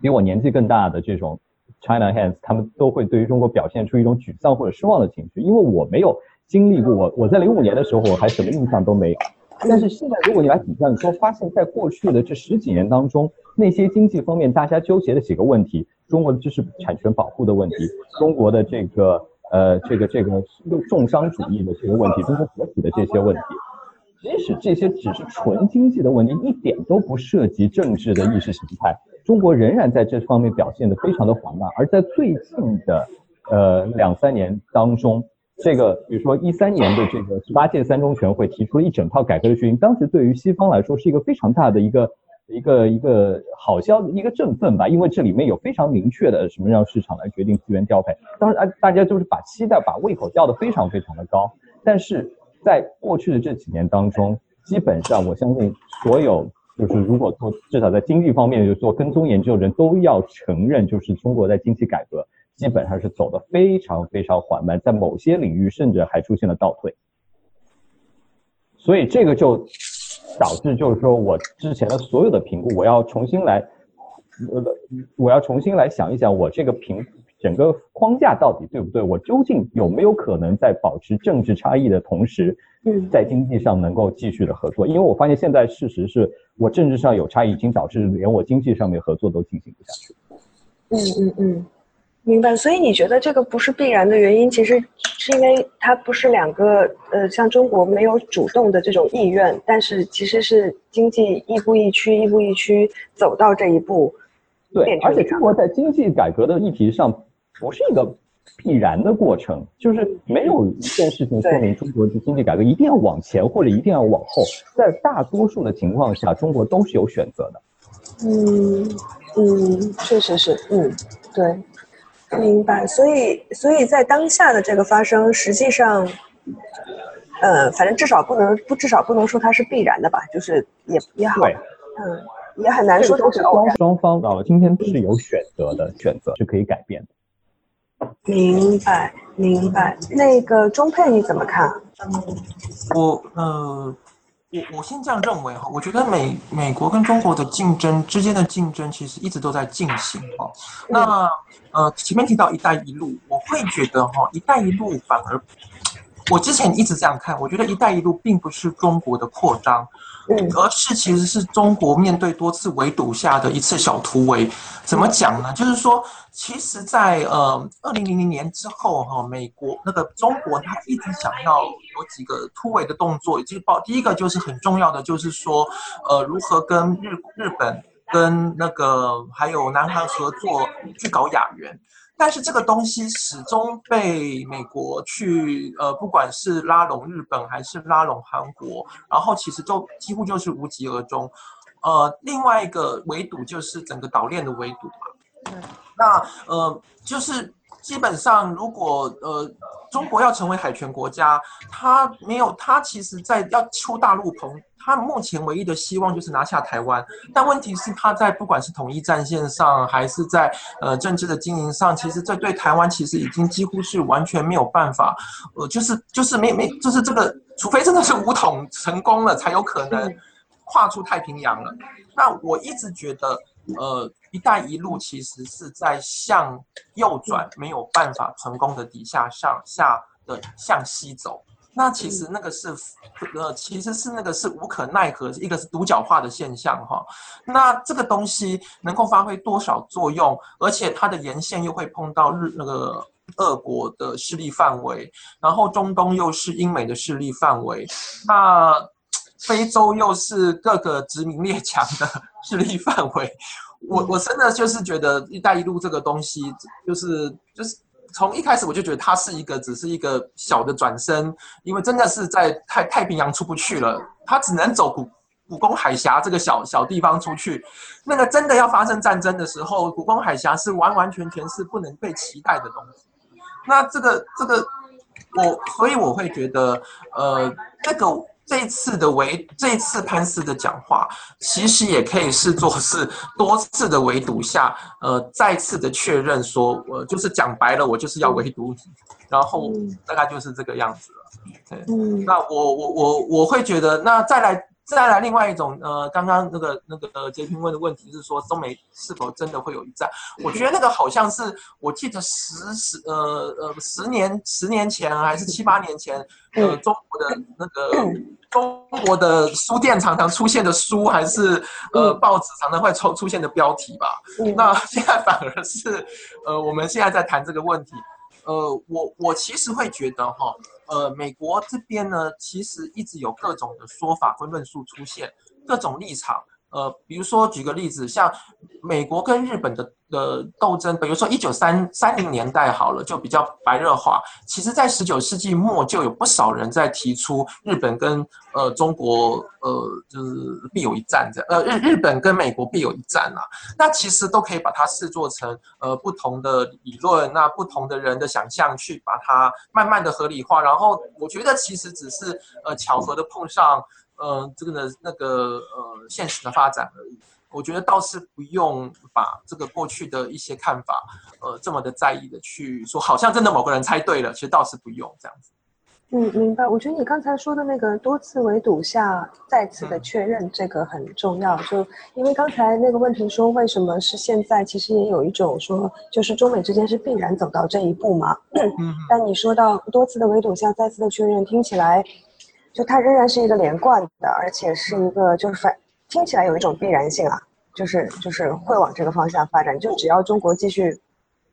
比我年纪更大的这种 China hands，他们都会对于中国表现出一种沮丧或者失望的情绪，因为我没有经历过，我我在零五年的时候我还什么印象都没有。但是现在如果你来比较，你说发现，在过去的这十几年当中。那些经济方面大家纠结的几个问题，中国的知识产权保护的问题，中国的这个呃这个这个重商主义的这个问题，中国国体的这些问题，即使这些只是纯经济的问题，一点都不涉及政治的意识形态，中国仍然在这方面表现得非常的缓慢。而在最近的呃两三年当中，这个比如说一三年的这个十八届三中全会提出了一整套改革的决定，当时对于西方来说是一个非常大的一个。一个一个好消一个振奋吧，因为这里面有非常明确的什么让市场来决定资源调配。当然，大家就是把期待、把胃口吊得非常非常的高。但是在过去的这几年当中，基本上我相信所有就是如果做至少在经济方面就做跟踪研究的人都要承认，就是中国在经济改革基本上是走的非常非常缓慢，在某些领域甚至还出现了倒退。所以这个就。导致就是说我之前的所有的评估，我要重新来，呃，我要重新来想一想，我这个评整个框架到底对不对？我究竟有没有可能在保持政治差异的同时，在经济上能够继续的合作？因为我发现现在事实是我政治上有差异，已经导致连我经济上面合作都进行不下去。嗯嗯嗯。明白，所以你觉得这个不是必然的原因，其实是因为它不是两个呃，像中国没有主动的这种意愿，但是其实是经济亦步亦趋，亦步亦趋走到这一步。对，而且中国在经济改革的议题上不是一个必然的过程，就是没有一件事情说明中国的经济改革一定要往前或者一定要往后，在大多数的情况下，中国都是有选择的。嗯嗯，确实是，嗯，对。明白，所以，所以在当下的这个发生，实际上，呃，反正至少不能不，至少不能说它是必然的吧，就是也也好，嗯，也很难说都是双双方到了今天是有选择的，选择是可以改变的。明白，明白。那个中配你怎么看？我，呃。我我先这样认为哈，我觉得美美国跟中国的竞争之间的竞争其实一直都在进行哈。那呃前面提到“一带一路”，我会觉得哈，“一带一路”反而我之前一直这样看，我觉得“一带一路”并不是中国的扩张。而是其实是中国面对多次围堵下的一次小突围，怎么讲呢？就是说，其实，在呃二零零零年之后哈，美国那个中国他一直想要有几个突围的动作，以及报第一个就是很重要的，就是说呃如何跟日日本跟那个还有南韩合作去搞亚元。但是这个东西始终被美国去呃，不管是拉拢日本还是拉拢韩国，然后其实就几乎就是无疾而终。呃，另外一个围堵就是整个岛链的围堵嘛。那呃，就是基本上如果呃中国要成为海权国家，它没有它其实在要出大陆棚。他目前唯一的希望就是拿下台湾，但问题是他在不管是统一战线上，还是在呃政治的经营上，其实这对台湾其实已经几乎是完全没有办法，呃，就是就是没没就是这个，除非真的是武统成功了，才有可能跨出太平洋了。那我一直觉得，呃，一带一路其实是在向右转，没有办法成功的底下上下的向西走。那其实那个是，呃，其实是那个是无可奈何，一个是独角化的现象哈。那这个东西能够发挥多少作用？而且它的沿线又会碰到日那个俄国的势力范围，然后中东又是英美的势力范围，那非洲又是各个殖民列强的 势力范围。我我真的就是觉得“一带一路”这个东西，就是就是从一开始我就觉得它是一个只是一个小的转身，因为真的是在太太平洋出不去了，它只能走古古宫海峡这个小小地方出去。那个真的要发生战争的时候，古宫海峡是完完全全是不能被期待的东西。那这个这个我所以我会觉得，呃，这个。这次的围，这次潘斯的讲话，其实也可以视作是 多次的围堵下，呃，再次的确认说，我就是讲白了，我就是要围堵你，然后大概就是这个样子了。对，那我我我我会觉得，那再来。再来另外一种，呃，刚刚那个那个杰平问的问题是说，中美是否真的会有一战？我觉得那个好像是，我记得十十呃呃十年十年前还是七八年前，呃，中国的那个中国的书店常常出现的书，还是呃报纸常常会出出现的标题吧。那现在反而是，呃，我们现在在谈这个问题。呃，我我其实会觉得哈，呃，美国这边呢，其实一直有各种的说法跟论述出现，各种立场。呃，比如说举个例子，像美国跟日本的的斗争，比如说一九三三零年代好了，就比较白热化。其实，在十九世纪末就有不少人在提出日本跟呃中国呃就是必有一战这，呃日日本跟美国必有一战啊。那其实都可以把它视作成呃不同的理论，那不同的人的想象去把它慢慢的合理化。然后我觉得其实只是呃巧合的碰上。呃，这个呢，那个呃，现实的发展而已。我觉得倒是不用把这个过去的一些看法，呃，这么的在意的去说，好像真的某个人猜对了，其实倒是不用这样子。嗯，明白。我觉得你刚才说的那个多次围堵下再次的确认，这个很重要。就因为刚才那个问题说，为什么是现在？其实也有一种说，就是中美之间是必然走到这一步嘛。嗯。但你说到多次的围堵下再次的确认，听起来。就它仍然是一个连贯的，而且是一个就是反听起来有一种必然性啊，就是就是会往这个方向发展。就只要中国继续，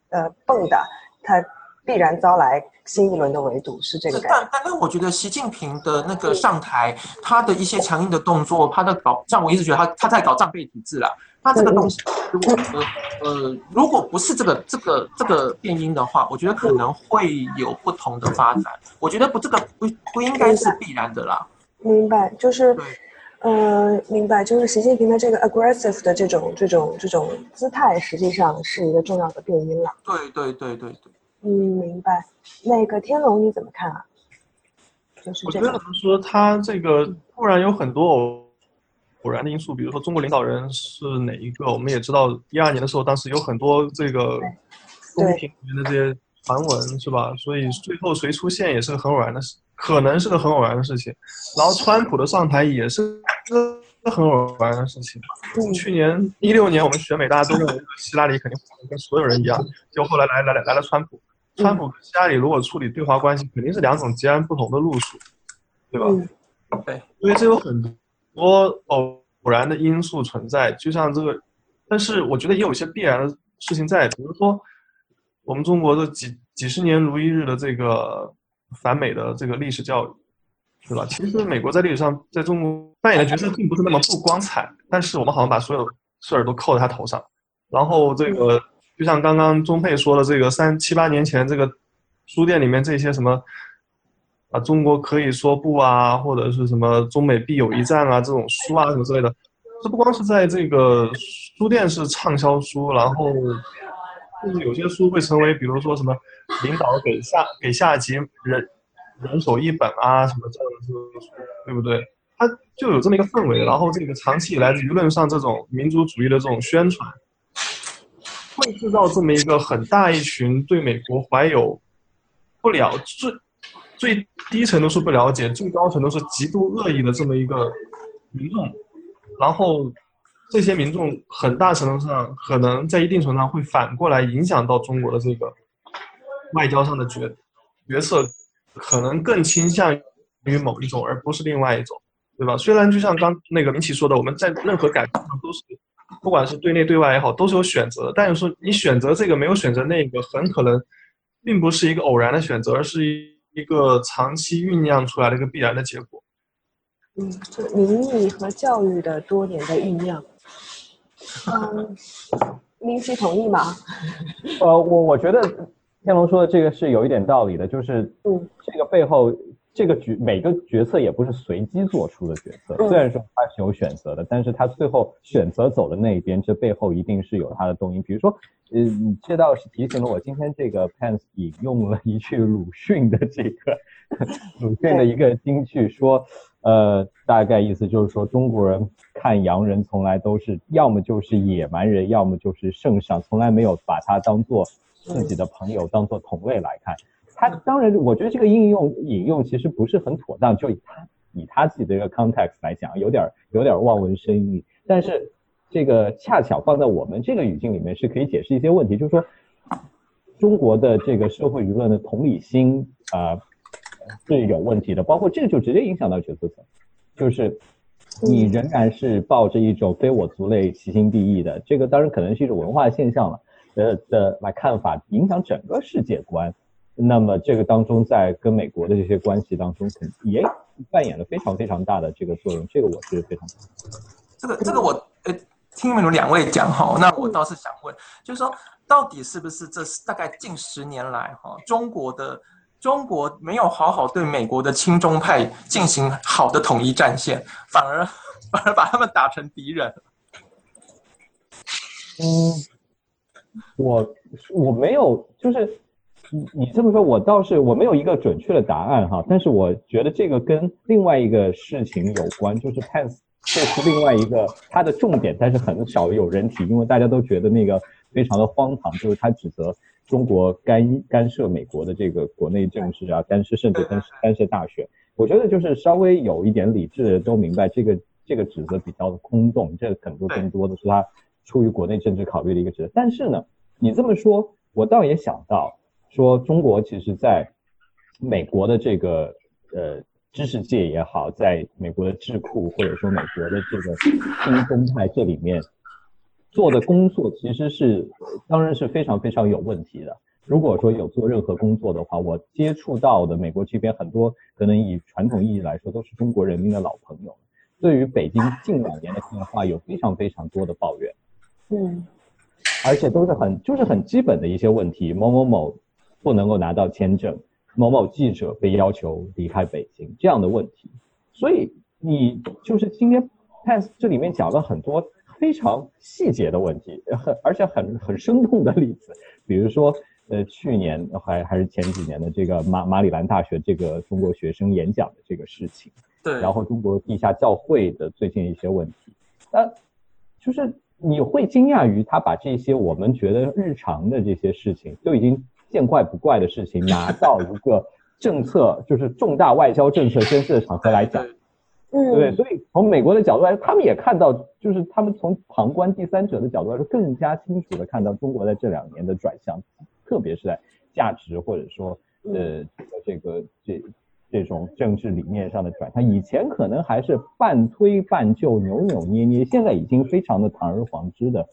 呃蹦跶，它必然遭来新一轮的围堵，是这个感觉。但但但我觉得习近平的那个上台，他的一些强硬的动作，他的搞像我一直觉得他他在搞战备体制了。他这个东西，如果呃呃，如果不是这个这个这个变音的话，我觉得可能会有不同的发展。我觉得不，这个不不应该是必然的啦。明白，就是，呃，明白，就是习近平的这个 aggressive 的这种这种这种姿态，实际上是一个重要的变音了。对对对对对。嗯，明白。那个天龙你怎么看啊？就是我觉得说他这个突然有很多。偶然的因素，比如说中国领导人是哪一个？我们也知道，一二年的时候，当时有很多这个宫廷里面的这些传闻，是吧？所以最后谁出现也是个很偶然的事，可能是个很偶然的事情。然后川普的上台也是个很偶然的事情。去年一六年我们选美，大家都认为希拉里肯定跟所有人一样，就后来来来来来了川普。川普和希拉里如果处理对华关系，肯定是两种截然不同的路数，对吧？对，因为这有很多。偶偶然的因素存在，就像这个，但是我觉得也有一些必然的事情在，比如说我们中国的几几十年如一日的这个反美的这个历史教育，对吧？其实美国在历史上在中国扮演的角色并不是那么不光彩，但是我们好像把所有事儿都扣在他头上。然后这个就像刚刚钟佩说的，这个三七八年前这个书店里面这些什么。啊，中国可以说不啊，或者是什么中美必有一战啊，这种书啊什么之类的，这不光是在这个书店是畅销书，然后甚至有些书会成为，比如说什么领导给下给下级人人手一本啊，什么这样的书，对不对？它就有这么一个氛围，然后这个长期以来舆论上这种民族主义的这种宣传，会制造这么一个很大一群对美国怀有不了最。最低程度是不了解，最高程度是极度恶意的这么一个民众，然后这些民众很大程度上可能在一定程度上会反过来影响到中国的这个外交上的角角色，可能更倾向于某一种，而不是另外一种，对吧？虽然就像刚那个明启说的，我们在任何感情上都是，不管是对内对外也好，都是有选择的。但是说你选择这个没有选择那个，很可能并不是一个偶然的选择，而是一一一个长期酝酿出来的一个必然的结果。嗯，就民意和教育的多年的酝酿。嗯，明启同意吗？呃，我我觉得天龙说的这个是有一点道理的，就是嗯，这个背后。这个角每个决策也不是随机做出的决策，虽然说他是有选择的，但是他最后选择走的那一边，这背后一定是有他的动因。比如说，嗯，这倒是提醒了我，今天这个 Pence 引用了一句鲁迅的这个鲁迅的一个金句，说，呃，大概意思就是说，中国人看洋人从来都是要么就是野蛮人，要么就是圣上，从来没有把他当做自己的朋友，当做同类来看。他当然，我觉得这个应用引用其实不是很妥当，就以他以他自己的一个 context 来讲，有点有点望文生义。但是这个恰巧放在我们这个语境里面是可以解释一些问题，就是说中国的这个社会舆论的同理心啊是有问题的，包括这个就直接影响到决策层，就是你仍然是抱着一种非我族类、其心必异的，这个当然可能是一种文化现象了，呃的来看法，影响整个世界观。那么这个当中，在跟美国的这些关系当中，肯也扮演了非常非常大的这个作用。这个我是非常。这个这个我呃，听你们两位讲哈，那我倒是想问，就是说，到底是不是这大概近十年来哈，中国的中国没有好好对美国的亲中派进行好的统一战线，反而 反而把他们打成敌人。嗯，我我没有就是。你你这么说，我倒是我没有一个准确的答案哈，但是我觉得这个跟另外一个事情有关，就是 Pence 这是另外一个他的重点，但是很少有人提，因为大家都觉得那个非常的荒唐，就是他指责中国干干涉美国的这个国内政治啊，干涉甚至干涉干涉大选。我觉得就是稍微有一点理智的都明白，这个这个指责比较的空洞，这很多更多的是他出于国内政治考虑的一个指责。但是呢，你这么说，我倒也想到。说中国其实在美国的这个呃知识界也好，在美国的智库或者说美国的这个新生态这里面做的工作，其实是当然是非常非常有问题的。如果说有做任何工作的话，我接触到的美国这边很多可能以传统意义来说都是中国人民的老朋友，对于北京近两年的变化有非常非常多的抱怨，嗯，而且都是很就是很基本的一些问题，某某某。不能够拿到签证，某某记者被要求离开北京这样的问题，所以你就是今天 Pence 这里面讲了很多非常细节的问题，很 而且很很生动的例子，比如说呃去年还还是前几年的这个马马里兰大学这个中国学生演讲的这个事情，对，然后中国地下教会的最近一些问题，那就是你会惊讶于他把这些我们觉得日常的这些事情都已经。见怪不怪的事情拿到一个政策，就是重大外交政策宣示的场合来讲，嗯，对，所以从美国的角度来说，他们也看到，就是他们从旁观第三者的角度来说，更加清楚的看到中国在这两年的转向，特别是在价值或者说呃这个这这种政治理念上的转向。以前可能还是半推半就、扭扭捏捏，现在已经非常的堂而皇之的，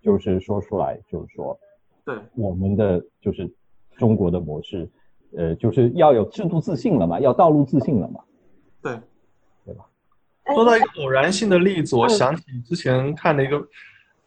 就是说出来，就是说，对我们的就是。中国的模式，呃，就是要有制度自信了嘛，要道路自信了嘛，对，对吧？说到一个偶然性的例子，我想起之前看的一个，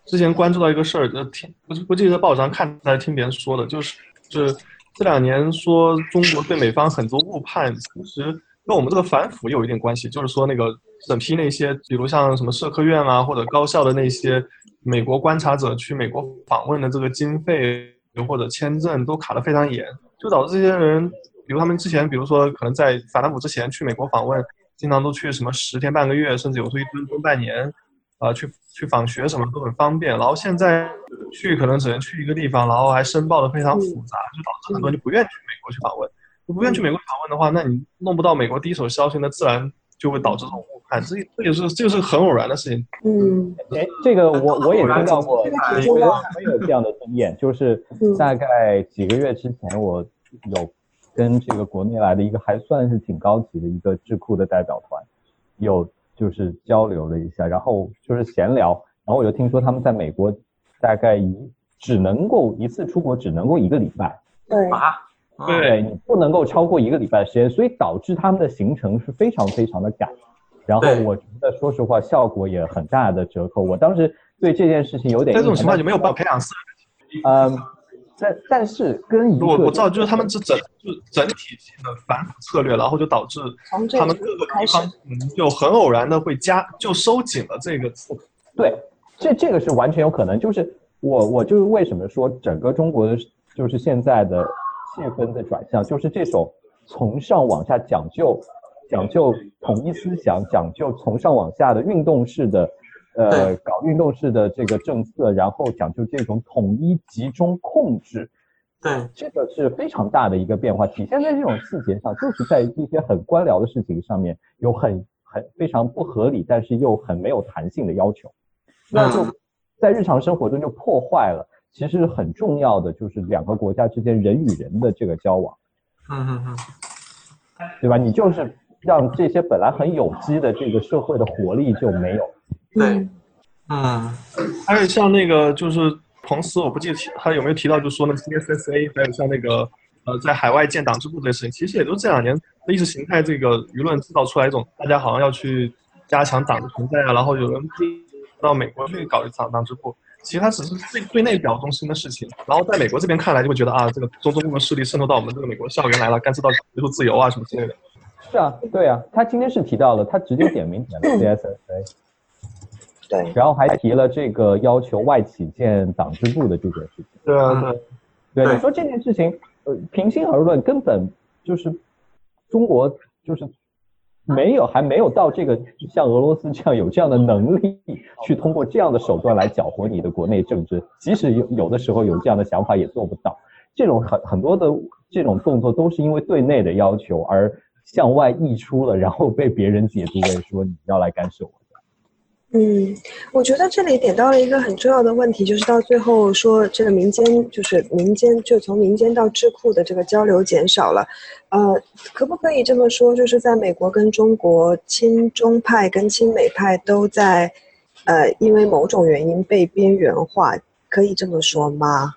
之前关注到一个事儿，就听不不记得在报纸上看还是听别人说的，就是就是这两年说中国对美方很多误判，其实跟我们这个反腐有一点关系，就是说那个审批那些，比如像什么社科院啊或者高校的那些美国观察者去美国访问的这个经费。或者签证都卡得非常严，就导致这些人，比如他们之前，比如说可能在反贪腐之前去美国访问，经常都去什么十天半个月，甚至有时候一蹲蹲半年，啊，去去访学什么都很方便。然后现在去可能只能去一个地方，然后还申报的非常复杂，就导致很多人就不愿意去美国去访问。不愿意去美国访问的话，那你弄不到美国第一手消息，那自然就会导致这种误判。这这也是这是很偶然的事情。嗯，哎，这个我我也听到过，我有这样的经验，就是大概几个月之前，我有跟这个国内来的一个还算是挺高级的一个智库的代表团，有就是交流了一下，然后就是闲聊，然后我就听说他们在美国大概一只能够一次出国只能够一个礼拜，对。啊，对你不能够超过一个礼拜的时间，所以导致他们的行程是非常非常的赶，然后我觉得说实话效果也很大的折扣，我当时对这件事情有点在这种情况就没有办法培养私人嗯。但但是跟一个我我知道，就是他们是整就是整体性的反腐策略，然后就导致他们各个地方嗯就很偶然的会加就收紧了这个。对，这这个是完全有可能。就是我我就是为什么说整个中国的就是现在的气氛的转向，就是这种从上往下讲究讲究统一思想，讲究从上往下的运动式的。呃，搞运动式的这个政策，然后讲究这种统一集中控制，对，这个是非常大的一个变化，体现在这种细节上，就是在一些很官僚的事情上面有很很非常不合理，但是又很没有弹性的要求，那就在日常生活中就破坏了其实很重要的就是两个国家之间人与人的这个交往，嗯嗯嗯，对吧？你就是让这些本来很有机的这个社会的活力就没有。对，嗯，还有像那个就是彭斯，我不记得他有没有提到，就说那个 CSSA，还有像那个呃，在海外建党支部这些事情，其实也都是这两年意识形态这个舆论制造出来一种，大家好像要去加强党的存在啊，然后有人到美国去搞一党党支部，其实它只是对对内表中心的事情，然后在美国这边看来就会觉得啊，这个中中共的势力渗透到我们这个美国校园来了，干涉到学术自由啊什么之类的。是啊，对啊，他今天是提到了，他直接点名点了 CSSA。对，然后还提了这个要求外企建党支部的这件事情。对啊，对，对，你说这件事情，呃，平心而论，根本就是中国就是没有还没有到这个像俄罗斯这样有这样的能力去通过这样的手段来搅和你的国内政治。即使有有的时候有这样的想法，也做不到。这种很很多的这种动作都是因为对内的要求而向外溢出了，然后被别人解读为说你要来干涉我。嗯，我觉得这里点到了一个很重要的问题，就是到最后说这个民间就是民间就从民间到智库的这个交流减少了，呃，可不可以这么说？就是在美国跟中国，亲中派跟亲美派都在，呃，因为某种原因被边缘化，可以这么说吗？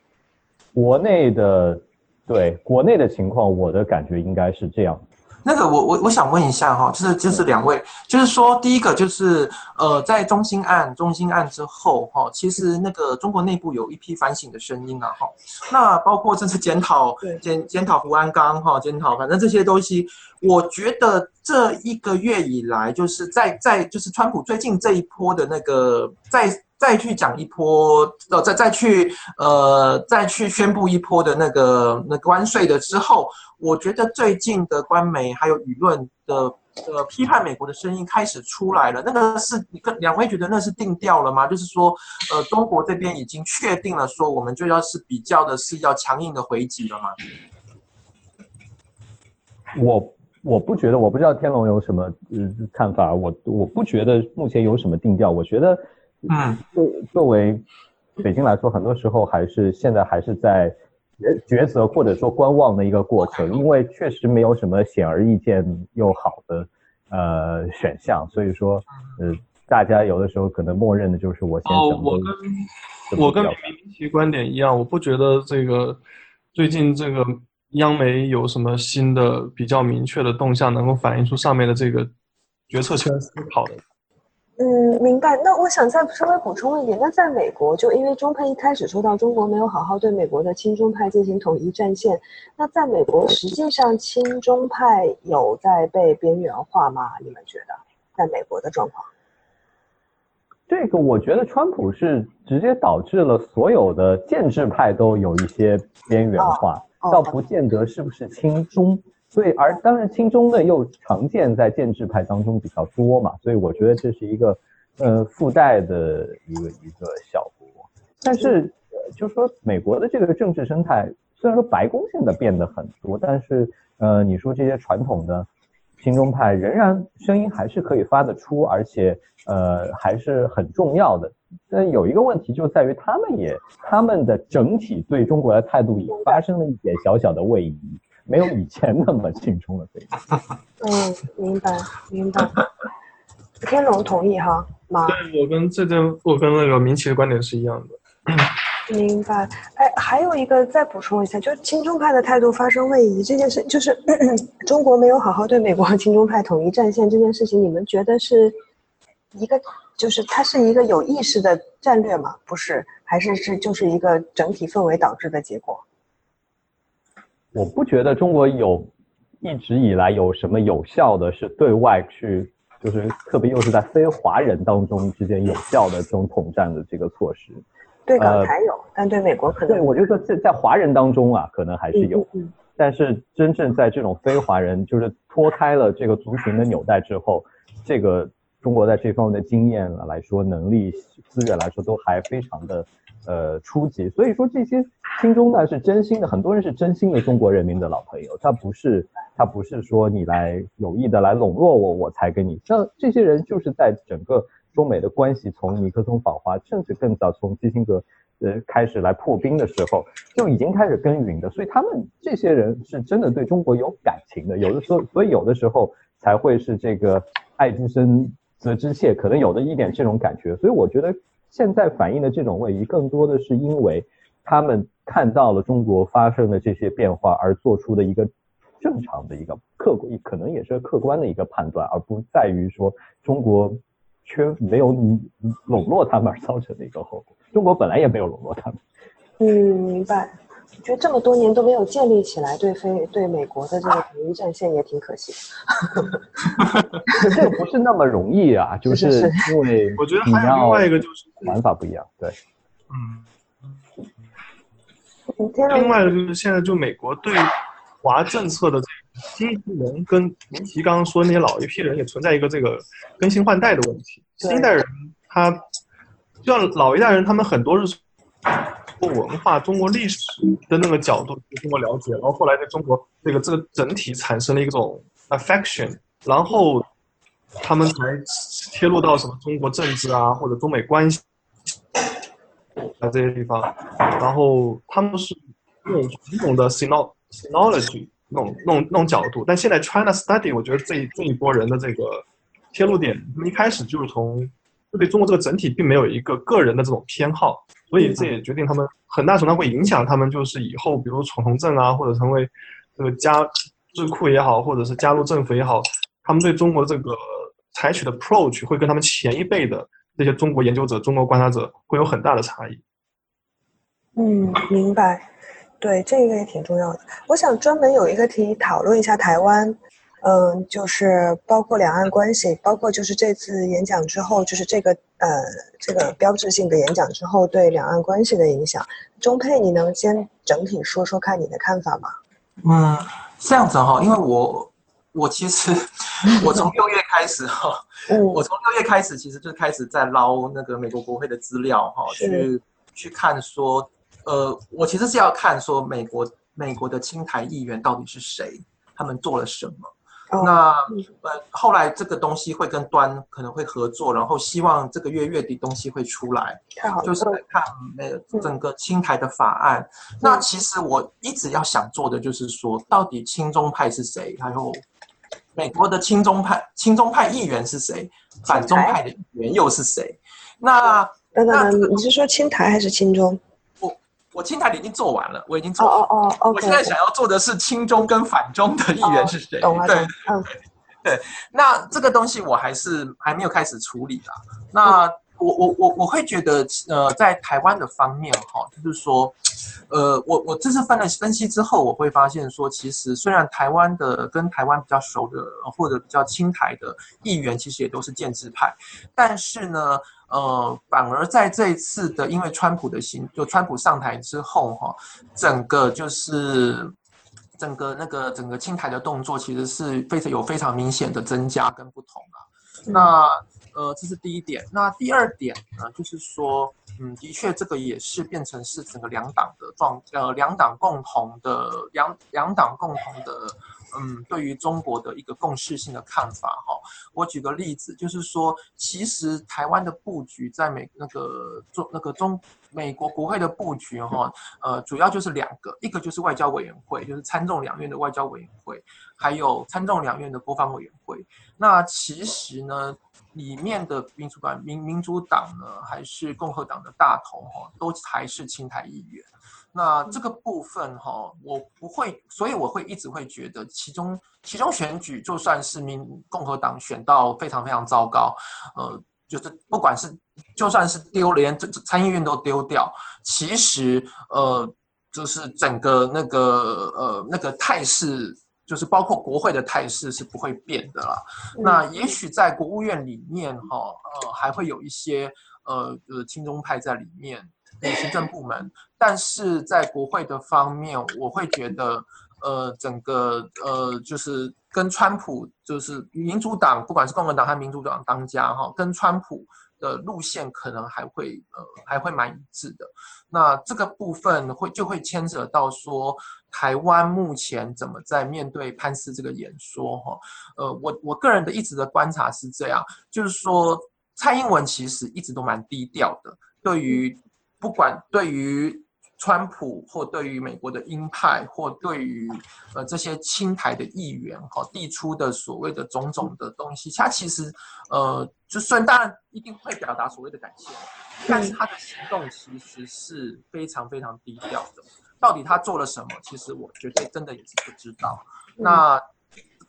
国内的对国内的情况，我的感觉应该是这样。那个我我我想问一下哈，就是就是两位，就是说第一个就是呃，在中心案中心案之后哈，其实那个中国内部有一批反省的声音啊哈，那包括这次检讨检检讨胡安刚哈，检讨反正这些东西，我觉得这一个月以来，就是在在就是川普最近这一波的那个在。再去讲一波，呃，再再去，呃，再去宣布一波的那个那关税的之后，我觉得最近的官媒还有舆论的呃批判美国的声音开始出来了。那个是你跟两位觉得那是定调了吗？就是说，呃，中国这边已经确定了，说我们就要是比较的是要强硬的回击了吗？我我不觉得，我不知道天龙有什么呃看法。我我不觉得目前有什么定调。我觉得。嗯，作作为北京来说，很多时候还是现在还是在抉抉择或者说观望的一个过程，因为确实没有什么显而易见又好的呃选项，所以说呃大家有的时候可能默认的就是我先哦，我跟我跟明奇观点一样，我不觉得这个最近这个央媒有什么新的比较明确的动向，能够反映出上面的这个决策圈思考的。嗯，明白。那我想再稍微补充一点，那在美国，就因为中派一开始说到中国没有好好对美国的亲中派进行统一战线，那在美国实际上亲中派有在被边缘化吗？你们觉得，在美国的状况？这个我觉得川普是直接导致了所有的建制派都有一些边缘化，倒不见得是不是亲中。所以，而当然，亲中呢又常见在建制派当中比较多嘛，所以我觉得这是一个，呃，附带的一个一个效果。但是，呃，就说美国的这个政治生态，虽然说白宫现在变得很多，但是，呃，你说这些传统的亲中派仍然声音还是可以发得出，而且，呃，还是很重要的。但有一个问题就在于，他们也他们的整体对中国的态度也发生了一点小小的位移。没有以前那么轻中了。对嗯，明白明白。天龙同意哈吗？对我跟这个我跟那个明奇的观点是一样的。明白。哎，还有一个再补充一下，就是亲中派的态度发生位移这件事，就是 中国没有好好对美国亲中派统一战线这件事情，你们觉得是一个，就是它是一个有意识的战略吗？不是，还是是就是一个整体氛围导致的结果？我不觉得中国有一直以来有什么有效的是对外去，就是特别又是在非华人当中之间有效的这种统战的这个措施。对港台有，但对美国可能对我就说在在华人当中啊，可能还是有，但是真正在这种非华人，就是脱开了这个族群的纽带之后，这个中国在这方面的经验来说，能力资源来说都还非常的呃初级。所以说这些心中呢是真心的，很多人是真心的中国人民的老朋友，他不是他不是说你来有意的来笼络我，我才跟你。像这些人就是在整个。中美的关系从尼克松访华，甚至更早从基辛格呃开始来破冰的时候，就已经开始耕耘的，所以他们这些人是真的对中国有感情的。有的时候，所以有的时候才会是这个爱之深则之切，可能有的一点这种感觉。所以我觉得现在反映的这种位移，更多的是因为他们看到了中国发生的这些变化而做出的一个正常的一个客观，可能也是客观的一个判断，而不在于说中国。缺没有笼络他们而造成的一个后果。中国本来也没有笼络他们。嗯，明白。我觉得这么多年都没有建立起来对非对美国的这个统一战线，也挺可惜的。这个不是那么容易啊，就是因为 我觉得还有另外一个就是玩法不一样。对，嗯。另外一个就是现在就美国对华政策的这。新一批人跟明奇刚刚说那些老一批人也存在一个这个更新换代的问题。新一代人他，就像老一代人，他们很多是从文化、中国历史的那个角度对中国了解，然后后来对中国这个这个整体产生了一种 affection，然后他们才切入到什么中国政治啊或者中美关系啊这些地方，然后他们是用传统的 synology。那种、那种、那种角度，但现在 China Study，我觉得这一这一波人的这个切入点，他们一开始就是从就对中国这个整体并没有一个个人的这种偏好，所以这也决定他们很大程度上会影响他们，就是以后比如闯红证啊，或者成为这个加智库也好，或者是加入政府也好，他们对中国这个采取的 approach 会跟他们前一辈的那些中国研究者、中国观察者会有很大的差异。嗯，明白。对，这个也挺重要的。我想专门有一个题讨论一下台湾，嗯，就是包括两岸关系，包括就是这次演讲之后，就是这个呃这个标志性的演讲之后对两岸关系的影响。钟佩，你能先整体说说看你的看法吗？嗯，这样子哈，因为我我其实我从六月开始哈，我从六月开始其实就开始在捞那个美国国会的资料哈，去去看说。呃，我其实是要看说美国美国的青台议员到底是谁，他们做了什么。那呃，后来这个东西会跟端可能会合作，然后希望这个月月底东西会出来，就是看呃整个青台的法案。那其实我一直要想做的就是说，到底亲中派是谁？还有美国的亲中派亲中派议员是谁？反中派的议员又是谁？那等等，你是说青台还是亲中？我清台已经做完了，我已经做。哦哦哦。我现在想要做的是亲中跟反中的议员是谁？对，嗯，对。那这个东西我还是还没有开始处理啦。那我我我我会觉得，呃，在台湾的方面哈，就是说，呃，我我这次分了分析之后，我会发现说，其实虽然台湾的跟台湾比较熟的或者比较亲台的议员，其实也都是建制派，但是呢。呃，反而在这一次的，因为川普的行，就川普上台之后，哈，整个就是整个那个整个清台的动作，其实是非常有非常明显的增加跟不同啊。那呃，这是第一点。那第二点呢，就是说，嗯，的确这个也是变成是整个两党的状，呃，两党共同的两两党共同的嗯，对于中国的一个共识性的看法哈。我举个例子，就是说，其实台湾的布局在美那个中那个中美国国会的布局哈，呃，主要就是两个，一个就是外交委员会，就是参众两院的外交委员会，还有参众两院的国防委员会。那其实呢？里面的民主党、民民主党呢，还是共和党的大头哈，都还是青台议员。那这个部分哈，我不会，所以我会一直会觉得，其中其中选举就算是民共和党选到非常非常糟糕，呃，就是不管是就算是丢连这参议院都丢掉，其实呃，就是整个那个呃那个态势。就是包括国会的态势是不会变的啦。那也许在国务院里面哈，呃，还会有一些呃呃亲中派在里面，行政部门。但是在国会的方面，我会觉得呃，整个呃，就是跟川普，就是民主党，不管是共和党还是民主党当家哈，跟川普。的路线可能还会呃还会蛮一致的，那这个部分会就会牵扯到说台湾目前怎么在面对潘氏这个演说哈，呃我我个人的一直的观察是这样，就是说蔡英文其实一直都蛮低调的，对于不管对于。川普或对于美国的鹰派，或对于呃这些亲台的议员哈递出的所谓的种种的东西，他其实呃就算当然一定会表达所谓的感谢，但是他的行动其实是非常非常低调的。到底他做了什么？其实我绝对真的也是不知道。那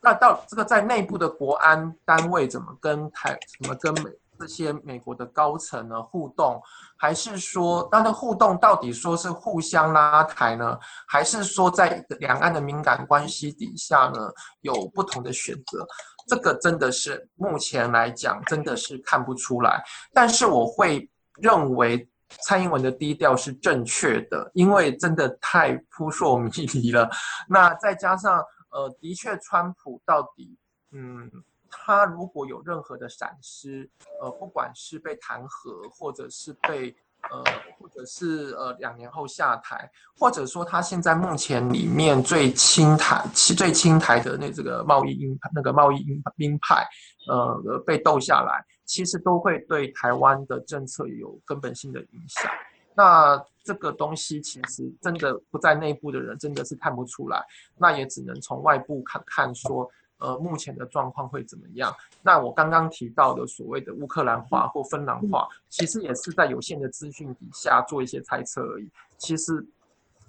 那到这个在内部的国安单位怎么跟台怎么跟美？这些美国的高层呢互动，还是说他的互动到底说是互相拉抬呢，还是说在两岸的敏感关系底下呢有不同的选择？这个真的是目前来讲真的是看不出来。但是我会认为蔡英文的低调是正确的，因为真的太扑朔迷离了。那再加上呃，的确川普到底嗯。他如果有任何的闪失，呃，不管是被弹劾，或者是被呃，或者是呃两年后下台，或者说他现在目前里面最亲台、最亲台的那这个贸易鹰那个贸易鹰鹰派，呃，被斗下来，其实都会对台湾的政策有根本性的影响。那这个东西其实真的不在内部的人真的是看不出来，那也只能从外部看看说。呃，目前的状况会怎么样？那我刚刚提到的所谓的乌克兰化或芬兰化，其实也是在有限的资讯底下做一些猜测而已。其实，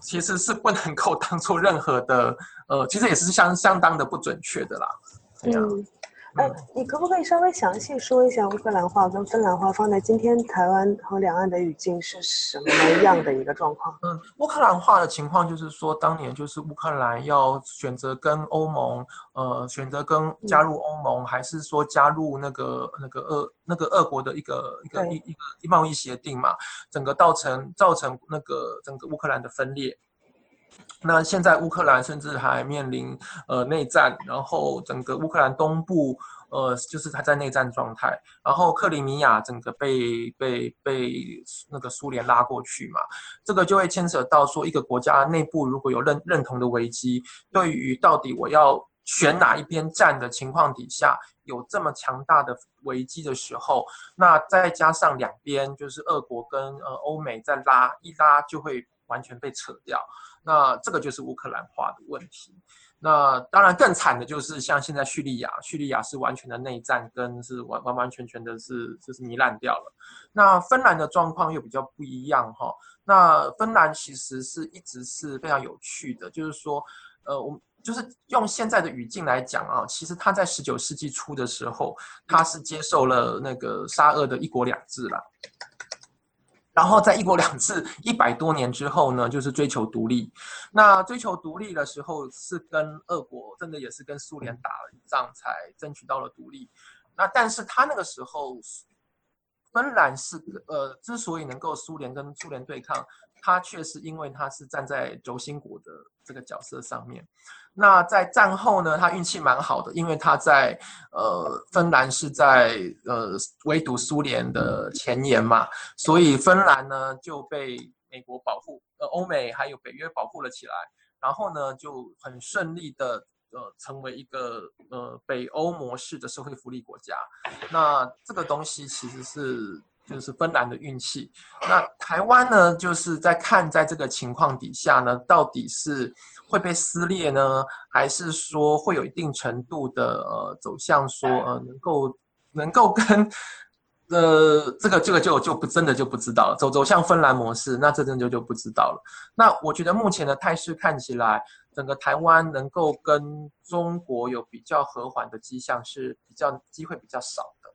其实是不能够 当做任何的，呃，其实也是相相当的不准确的啦。嗯。呃，你可不可以稍微详细说一下乌克兰话跟芬兰话放在今天台湾和两岸的语境是什么样的一个状况？嗯，乌克兰话的情况就是说，当年就是乌克兰要选择跟欧盟，呃，选择跟加入欧盟，还是说加入那个那个俄那个俄国的一个一个一一个贸易协定嘛？整个造成造成那个整个乌克兰的分裂。那现在乌克兰甚至还面临呃内战，然后整个乌克兰东部呃就是它在内战状态，然后克里米亚整个被被被那个苏联拉过去嘛，这个就会牵扯到说一个国家内部如果有认认同的危机，对于到底我要选哪一边站的情况底下，有这么强大的危机的时候，那再加上两边就是俄国跟呃欧美在拉一拉就会。完全被扯掉，那这个就是乌克兰化的问题。那当然更惨的就是像现在叙利亚，叙利亚是完全的内战，跟是完完完全全的是就是糜烂掉了。那芬兰的状况又比较不一样哈。那芬兰其实是一直是非常有趣的，就是说，呃，我就是用现在的语境来讲啊，其实他在十九世纪初的时候，他是接受了那个沙俄的一国两制了。然后在一国两制一百多年之后呢，就是追求独立。那追求独立的时候，是跟俄国真的也是跟苏联打了一仗，才争取到了独立。那但是他那个时候，芬兰是呃，之所以能够苏联跟苏联对抗。他却是因为他是站在轴心国的这个角色上面。那在战后呢，他运气蛮好的，因为他在呃芬兰是在呃围堵苏联的前沿嘛，所以芬兰呢就被美国保护，呃欧美还有北约保护了起来。然后呢就很顺利的呃成为一个呃北欧模式的社会福利国家。那这个东西其实是就是芬兰的运气。那台湾呢，就是在看在这个情况底下呢，到底是会被撕裂呢，还是说会有一定程度的呃走向说呃能够能够跟。呃，这个这个就就不真的就不知道了，走走向芬兰模式，那这真就就不知道了。那我觉得目前的态势看起来，整个台湾能够跟中国有比较和缓的迹象是比较机会比较少的，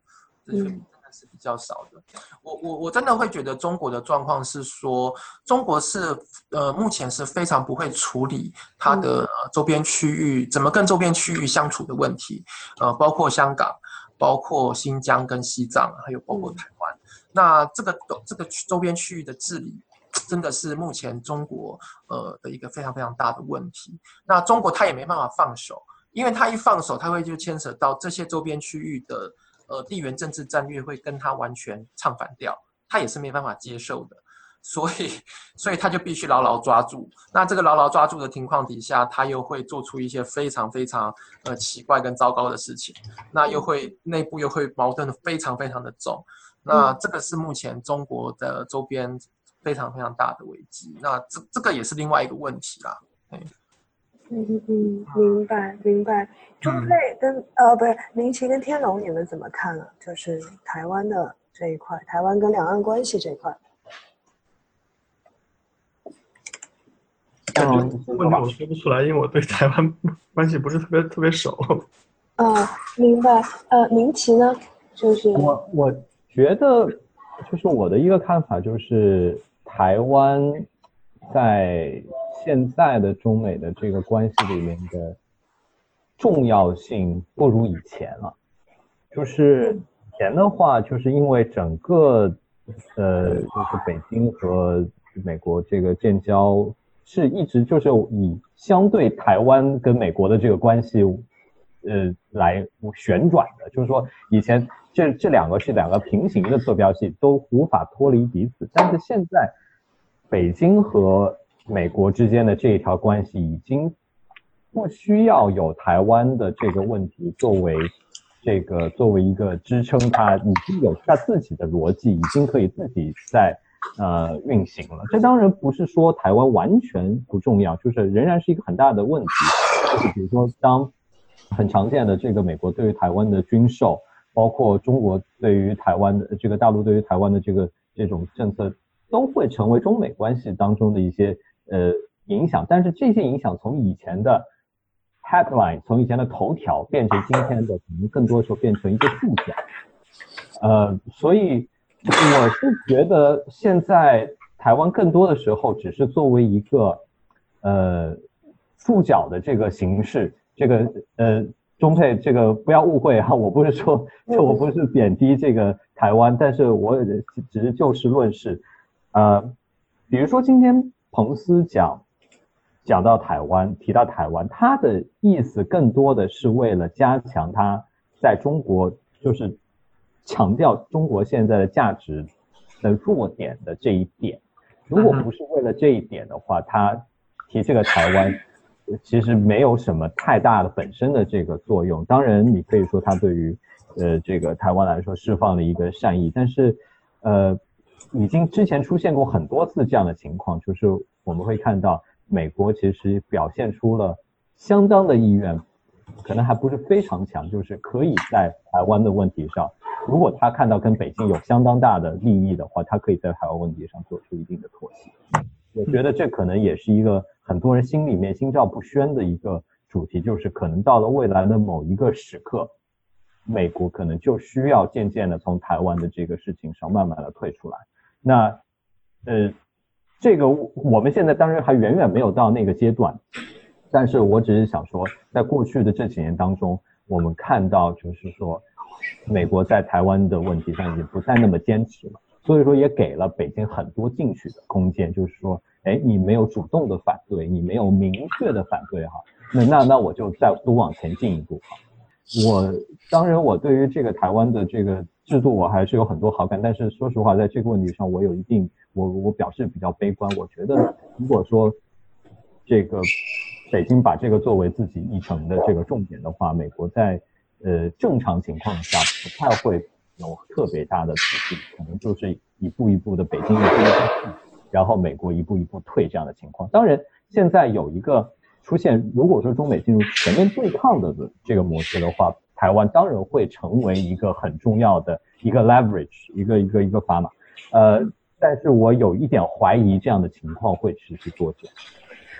这确真的是比较少的。我我我真的会觉得中国的状况是说，中国是呃目前是非常不会处理它的周边区域怎么跟周边区域相处的问题，呃，包括香港。包括新疆跟西藏，还有包括台湾，那这个这个周边区域的治理，真的是目前中国呃的一个非常非常大的问题。那中国它也没办法放手，因为它一放手，它会就牵扯到这些周边区域的呃地缘政治战略会跟他完全唱反调，他也是没办法接受的。所以，所以他就必须牢牢抓住。那这个牢牢抓住的情况底下，他又会做出一些非常非常呃奇怪跟糟糕的事情。那又会内部又会矛盾的非常非常的重。那这个是目前中国的周边非常非常大的危机。那这这个也是另外一个问题啦。嗯嗯嗯，明白明白。中配跟呃不是明奇跟天龙，你们怎么看啊？就是台湾的这一块，台湾跟两岸关系这一块。感觉问题我说不出来，因为我对台湾关系不是特别特别熟。啊，明白。呃，明奇呢，就是我我觉得，就是我的一个看法就是，台湾在现在的中美的这个关系里面的重要性不如以前了。就是以前的话，就是因为整个呃，就是北京和美国这个建交。是一直就是以相对台湾跟美国的这个关系，呃，来旋转的。就是说，以前这这两个是两个平行的坐标系，都无法脱离彼此。但是现在，北京和美国之间的这一条关系已经不需要有台湾的这个问题作为这个作为一个支撑，它已经有它自己的逻辑，已经可以自己在。呃，运行了。这当然不是说台湾完全不重要，就是仍然是一个很大的问题。就是比如说，当很常见的这个美国对于台湾的军售，包括中国对于台湾的这个大陆对于台湾的这个这种政策，都会成为中美关系当中的一些呃影响。但是这些影响从以前的 headline，从以前的头条，变成今天的可能更多时候变成一个副角。呃，所以。我是觉得现在台湾更多的时候只是作为一个呃触角的这个形式，这个呃中配这个不要误会哈，我不是说就我不是贬低这个台湾，但是我只是就事论事，呃，比如说今天彭斯讲讲到台湾，提到台湾，他的意思更多的是为了加强他在中国就是。强调中国现在的价值的弱点的这一点，如果不是为了这一点的话，他提这个台湾其实没有什么太大的本身的这个作用。当然，你可以说他对于呃这个台湾来说释放了一个善意，但是呃已经之前出现过很多次这样的情况，就是我们会看到美国其实表现出了相当的意愿，可能还不是非常强，就是可以在台湾的问题上。如果他看到跟北京有相当大的利益的话，他可以在台湾问题上做出一定的妥协。我觉得这可能也是一个很多人心里面心照不宣的一个主题，就是可能到了未来的某一个时刻，美国可能就需要渐渐的从台湾的这个事情上慢慢的退出来。那，呃，这个我们现在当然还远远没有到那个阶段，但是我只是想说，在过去的这几年当中，我们看到就是说。美国在台湾的问题上已经不再那么坚持了，所以说也给了北京很多进取的空间。就是说，哎，你没有主动的反对，你没有明确的反对哈，那那那我就再多往前进一步哈。我当然，我对于这个台湾的这个制度，我还是有很多好感。但是说实话，在这个问题上，我有一定，我我表示比较悲观。我觉得，如果说这个北京把这个作为自己议程的这个重点的话，美国在呃正常情况下不太会有特别大的阻力，可能就是一步一步的北京一步一步然后美国一步一步退这样的情况。当然，现在有一个出现，如果说中美进入全面对抗的这个模式的话，台湾当然会成为一个很重要的一个 leverage，一个一个一个砝码。呃，但是我有一点怀疑这样的情况会持续多久。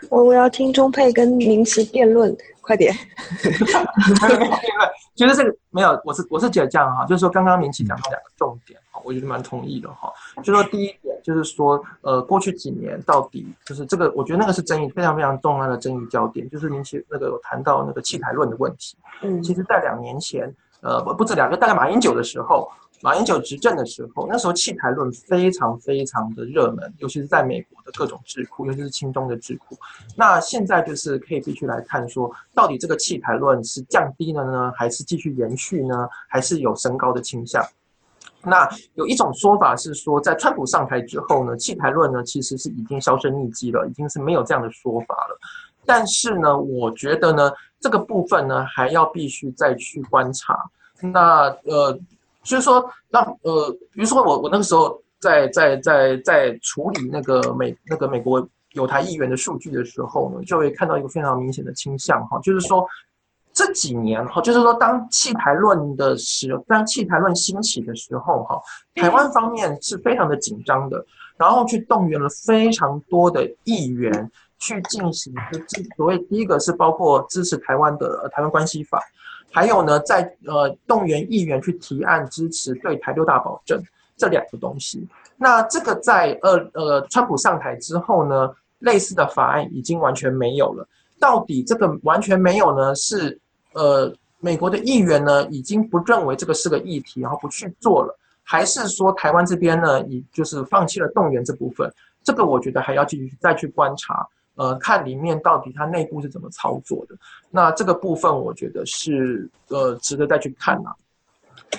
我我要听中佩跟明奇辩论，快点。觉得这个没有，我是我是觉得这样哈，就是说刚刚明奇讲到两个重点哈，我觉得蛮同意的哈。就说第一点就是说，呃，过去几年到底就是这个，我觉得那个是争议非常非常重要的争议焦点，就是明奇那个有谈到那个弃台论的问题。嗯，其实在两年前，呃，不不止两个，大概马英九的时候。马英九执政的时候，那时候弃台论非常非常的热门，尤其是在美国的各种智库，尤其是亲中的智库。那现在就是可以必须来看说，到底这个弃台论是降低了呢，还是继续延续呢，还是有升高的倾向？那有一种说法是说，在川普上台之后呢，弃台论呢其实是已经销声匿迹了，已经是没有这样的说法了。但是呢，我觉得呢，这个部分呢还要必须再去观察。那呃。所以说，那呃，比如说我我那个时候在在在在处理那个美那个美国有台议员的数据的时候呢，就会看到一个非常明显的倾向哈，就是说这几年哈，就是说当弃台论的时，当弃台论兴起的时候哈，台湾方面是非常的紧张的，然后去动员了非常多的议员去进行，就所谓第一个是包括支持台湾的台湾关系法。还有呢，在呃动员议员去提案支持对台六大保证这两个东西。那这个在呃呃川普上台之后呢，类似的法案已经完全没有了。到底这个完全没有呢？是呃美国的议员呢已经不认为这个是个议题，然后不去做了，还是说台湾这边呢已就是放弃了动员这部分？这个我觉得还要继续再去观察。呃，看里面到底它内部是怎么操作的，那这个部分我觉得是呃值得再去看呐。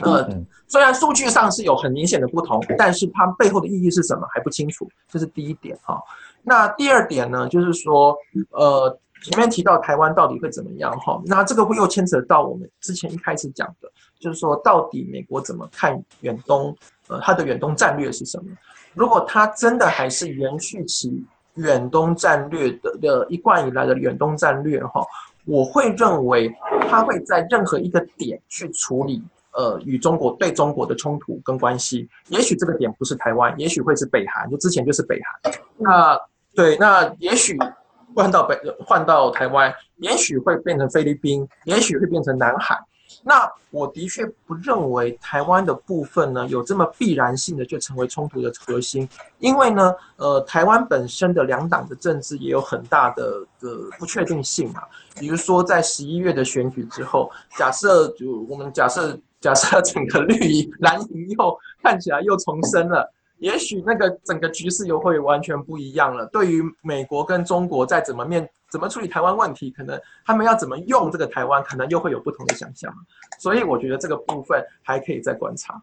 呃，虽然数据上是有很明显的不同，但是它背后的意义是什么还不清楚，这是第一点哈。那第二点呢，就是说呃前面提到台湾到底会怎么样哈，那这个会又牵扯到我们之前一开始讲的，就是说到底美国怎么看远东，呃，它的远东战略是什么？如果它真的还是延续其。远东战略的的一贯以来的远东战略哈，我会认为他会在任何一个点去处理呃与中国对中国的冲突跟关系，也许这个点不是台湾，也许会是北韩，就之前就是北韩。那对，那也许换到北换到台湾，也许会变成菲律宾，也许会变成南海。那我的确不认为台湾的部分呢有这么必然性的就成为冲突的核心，因为呢，呃，台湾本身的两党的政治也有很大的的不确定性嘛。比如说在十一月的选举之后，假设就我们假设假设整个绿营蓝营又看起来又重生了。也许那个整个局势又会完全不一样了。对于美国跟中国在怎么面怎么处理台湾问题，可能他们要怎么用这个台湾，可能又会有不同的想象。所以我觉得这个部分还可以再观察。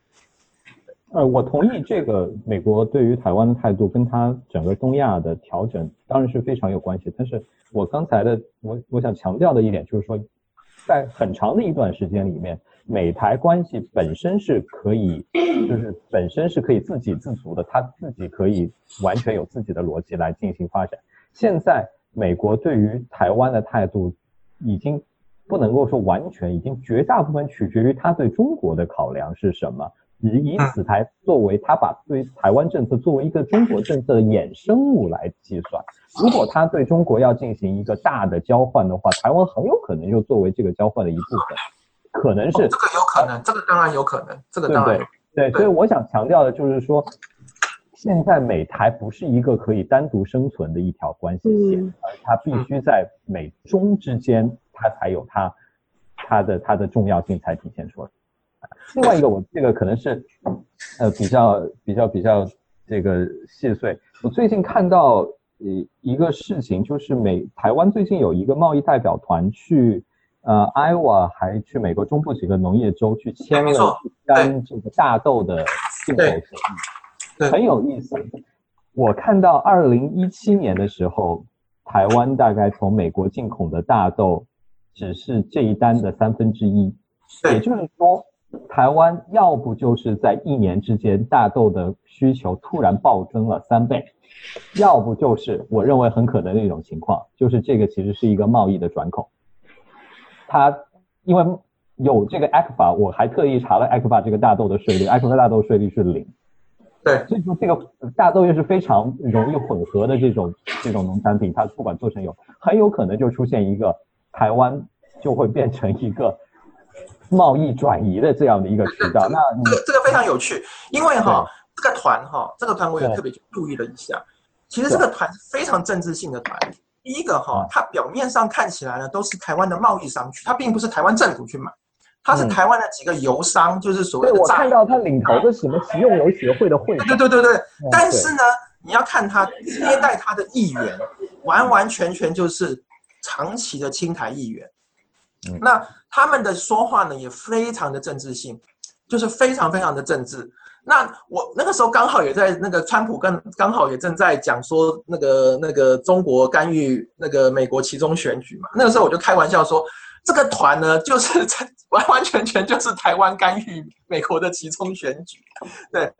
呃，我同意这个美国对于台湾的态度跟他整个东亚的调整当然是非常有关系。但是我刚才的我我想强调的一点就是说，在很长的一段时间里面。美台关系本身是可以，就是本身是可以自给自足的，它自己可以完全有自己的逻辑来进行发展。现在美国对于台湾的态度，已经不能够说完全，已经绝大部分取决于他对中国的考量是什么，以以此台作为他把对台湾政策作为一个中国政策的衍生物来计算。如果他对中国要进行一个大的交换的话，台湾很有可能就作为这个交换的一部分。可能是这个有可能，这个当然有可能，这个当然对对，所以我想强调的就是说，现在美台不是一个可以单独生存的一条关系线，它必须在美中之间，它才有它它的它的重要性才体现出来。另外一个，我这个可能是呃比较比较比较这个细碎。我最近看到一一个事情，就是美台湾最近有一个贸易代表团去。呃，Iowa 还去美国中部几个农业州去签了单这个大豆的进口协议，很有意思。我看到二零一七年的时候，台湾大概从美国进口的大豆只是这一单的三分之一，也就是说，台湾要不就是在一年之间大豆的需求突然暴增了三倍，要不就是我认为很可能的一种情况，就是这个其实是一个贸易的转口，它因为。有这个 a 克法，我还特意查了 a 克法这个大豆的税率 a 克法大豆税率是零。对，所以说这个大豆又是非常容易混合的这种这种农产品，它不管做成有，很有可能就出现一个台湾就会变成一个贸易转移的这样的一个渠道。那这个这个非常有趣，因为哈这个团哈这个团我也特别注意了一下，其实这个团是非常政治性的团。第一个哈，它表面上看起来呢都是台湾的贸易商区，它并不是台湾政府去买。他是台湾的几个油商，就是所谓的。我看到他领头的什么食用油协会的会。对对对对。但是呢，你要看他接待他的议员，完完全全就是长期的青台议员。那他们的说话呢，也非常的政治性，就是非常非常的政治。那我那个时候刚好也在那个川普跟刚好也正在讲说那个那个中国干预那个美国其中选举嘛。那个时候我就开玩笑说。这个团呢，就是完完全全就是台湾干预美国的其中选举，对，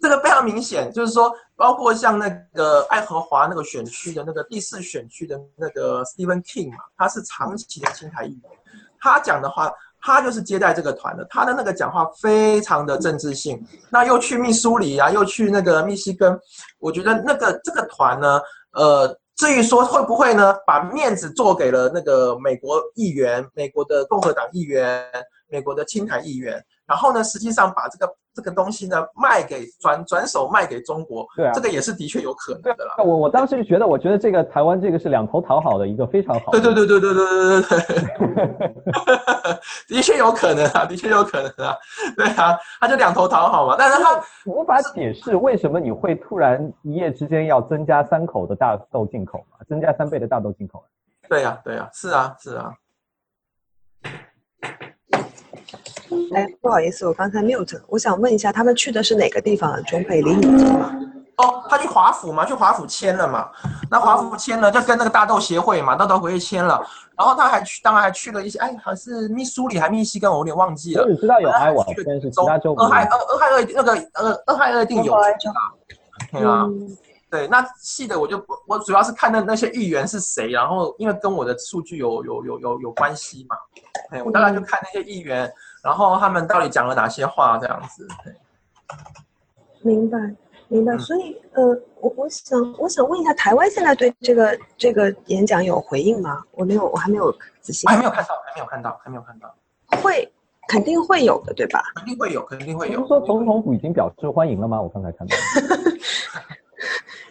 这个非常明显，就是说，包括像那个爱荷华那个选区的那个第四选区的那个 Stephen King 嘛，他是长期的青台议员，他讲的话，他就是接待这个团的，他的那个讲话非常的政治性，那又去密苏里啊，又去那个密西根，我觉得那个这个团呢，呃。至于说会不会呢，把面子做给了那个美国议员、美国的共和党议员、美国的青台议员，然后呢，实际上把这个这个东西呢卖给转转手卖给中国，对，这个也是的确有可能的啦。我我当时就觉得，我觉得这个台湾这个是两头讨好的一个非常好。对对对对对对对对对，的确有可能啊，的确有可能啊，对啊，他就两头讨好嘛，但是他无法解释为什么你会突然一夜之间要增加三口的大豆进口嘛，增加三倍的大豆进口。对呀对呀，是啊是啊。哎，不好意思，我刚才 mute。我想问一下，他们去的是哪个地方？啊中北离你近吗？哦，他去华府嘛，去华府签了嘛。那华府签了，就跟那个大豆协会嘛，大豆协会签了。然后他还去，当然还去了一些，哎，好像是密苏里还密西根，我有点忘记了。你知道有埃瓦，但是其他州。俄亥俄俄亥俄那个呃俄亥俄定有对啊，对，那细的我就不，我主要是看那那些议员是谁，然后因为跟我的数据有有有有有关系嘛。哎，我大概就看那些议员。然后他们到底讲了哪些话？这样子，明白，明白。所以，呃，我我想，我想问一下，台湾现在对这个这个演讲有回应吗？我没有，我还没有仔细，还没有看到，还没有看到，还没有看到。会，肯定会有的，对吧？肯定会有，肯定会有。不是说总统府已经表示欢迎了吗？我刚才看到。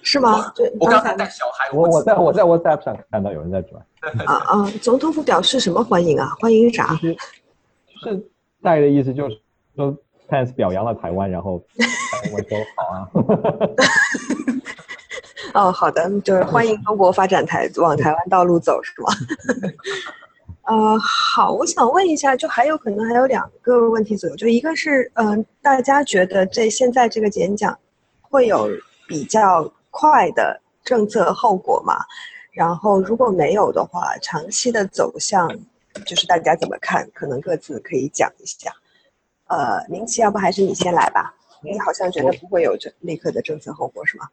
是吗？对，我刚才带小孩，我我在我在 WhatsApp 上看到有人在转。啊啊！总统府表示什么欢迎啊？欢迎啥？是。大概的意思就是说，Pence 表扬了台湾，然后我说好啊。哦，好的，就是欢迎中国发展台往台湾道路走，是吗？呃，好，我想问一下，就还有可能还有两个问题左右，就一个是，嗯，大家觉得这现在这个演讲会有比较快的政策后果吗？然后如果没有的话，长期的走向？就是大家怎么看？可能各自可以讲一下。呃，明奇，要不还是你先来吧？你好像觉得不会有这立刻的政策后果，是吗？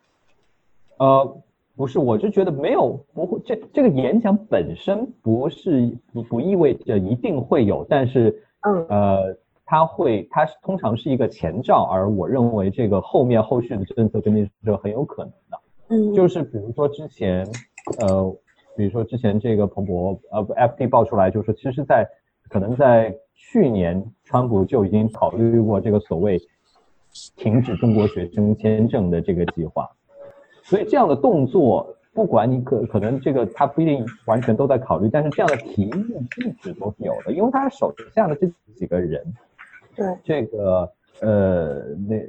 呃，不是，我就觉得没有，不会。这这个演讲本身不是不不意味着一定会有，但是，嗯，呃，它会，它通常是一个前兆，而我认为这个后面后续的政策跟进是很有可能的。嗯，就是比如说之前，呃。比如说之前这个彭博呃不 FT 爆出来，就是其实，在可能在去年，川普就已经考虑过这个所谓停止中国学生签证的这个计划。所以这样的动作，不管你可可能这个他不一定完全都在考虑，但是这样的提议一直都是有的，因为他手下的这几个人，对这个呃那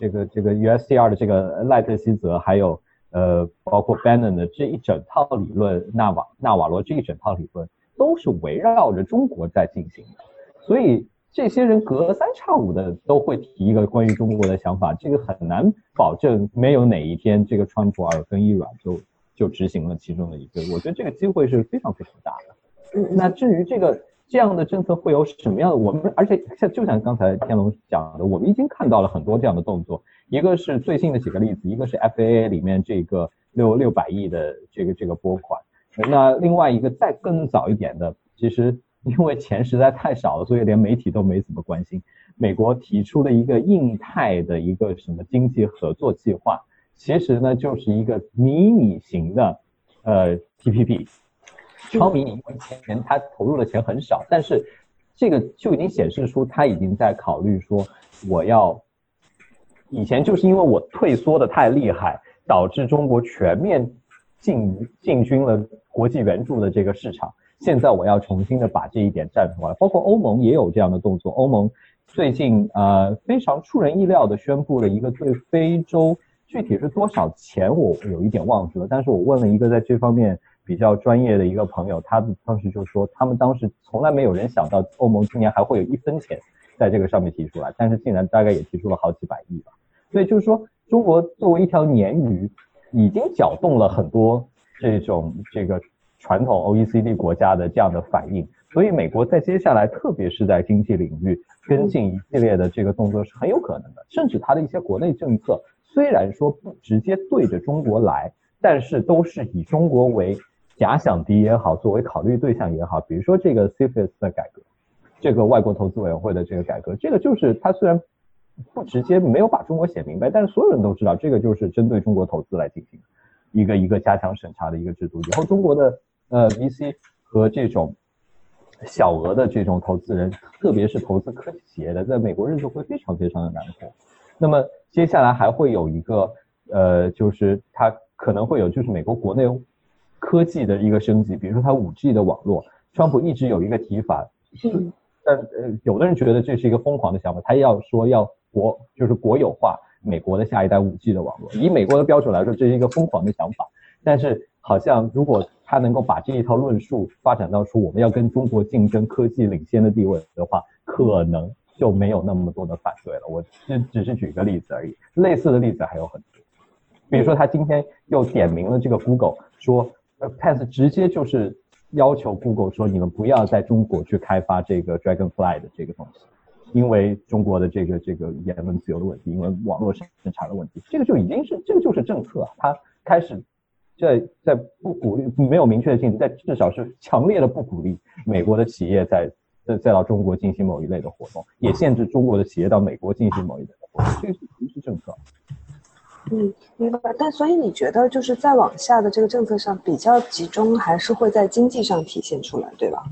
这个这个 USCR 的这个赖特希泽还有。呃，包括 Bannon 的这一整套理论，纳瓦纳瓦罗这一整套理论，都是围绕着中国在进行的。所以这些人隔三差五的都会提一个关于中国的想法，这个很难保证没有哪一天这个川普耳根一软就就执行了其中的一个。我觉得这个机会是非常非常大的。那至于这个这样的政策会有什么样的？我们而且像就像刚才天龙讲的，我们已经看到了很多这样的动作。一个是最近的几个例子，一个是 FAA 里面这个六六百亿的这个这个拨款。那另外一个再更早一点的，其实因为钱实在太少了，所以连媒体都没怎么关心。美国提出了一个印太的一个什么经济合作计划，其实呢就是一个迷你型的呃 TPP，超迷你，因为钱他投入的钱很少，但是这个就已经显示出他已经在考虑说我要，以前就是因为我退缩的太厉害，导致中国全面进进军了国际援助的这个市场，现在我要重新的把这一点站出来，包括欧盟也有这样的动作，欧盟。最近呃非常出人意料的宣布了一个对非洲具体是多少钱我有一点忘记了，但是我问了一个在这方面比较专业的一个朋友，他当时就说他们当时从来没有人想到欧盟今年还会有一分钱在这个上面提出来，但是竟然大概也提出了好几百亿吧。所以就是说中国作为一条鲶鱼，已经搅动了很多这种这个传统 OECD 国家的这样的反应。所以，美国在接下来，特别是在经济领域，跟进一系列的这个动作是很有可能的。甚至它的一些国内政策，虽然说不直接对着中国来，但是都是以中国为假想敌也好，作为考虑对象也好。比如说这个 CFIUS 的改革，这个外国投资委员会的这个改革，这个就是它虽然不直接没有把中国写明白，但是所有人都知道，这个就是针对中国投资来进行一个一个加强审查的一个制度。以后中国的呃 VC 和这种小额的这种投资人，特别是投资科技企业的，在美国日子会非常非常的难过。那么接下来还会有一个，呃，就是它可能会有，就是美国国内科技的一个升级，比如说它五 G 的网络，川普一直有一个提法，但呃，有的人觉得这是一个疯狂的想法，他要说要国就是国有化美国的下一代五 G 的网络，以美国的标准来说，这是一个疯狂的想法，但是。好像如果他能够把这一套论述发展到出我们要跟中国竞争科技领先的地位的话，可能就没有那么多的反对了。我这只是举个例子而已，类似的例子还有很多。比如说他今天又点名了这个 Google，说 p a s 直接就是要求 Google 说你们不要在中国去开发这个 Dragonfly 的这个东西，因为中国的这个这个言论自由的问题，因为网络审查的问题，这个就已经是这个就是政策，他开始。在在不鼓励，没有明确的禁止，在至少是强烈的不鼓励美国的企业在在再到中国进行某一类的活动，也限制中国的企业到美国进行某一类的活动，这个是不是政策？嗯，明白。但所以你觉得就是再往下的这个政策上比较集中，还是会在经济上体现出来，对吧？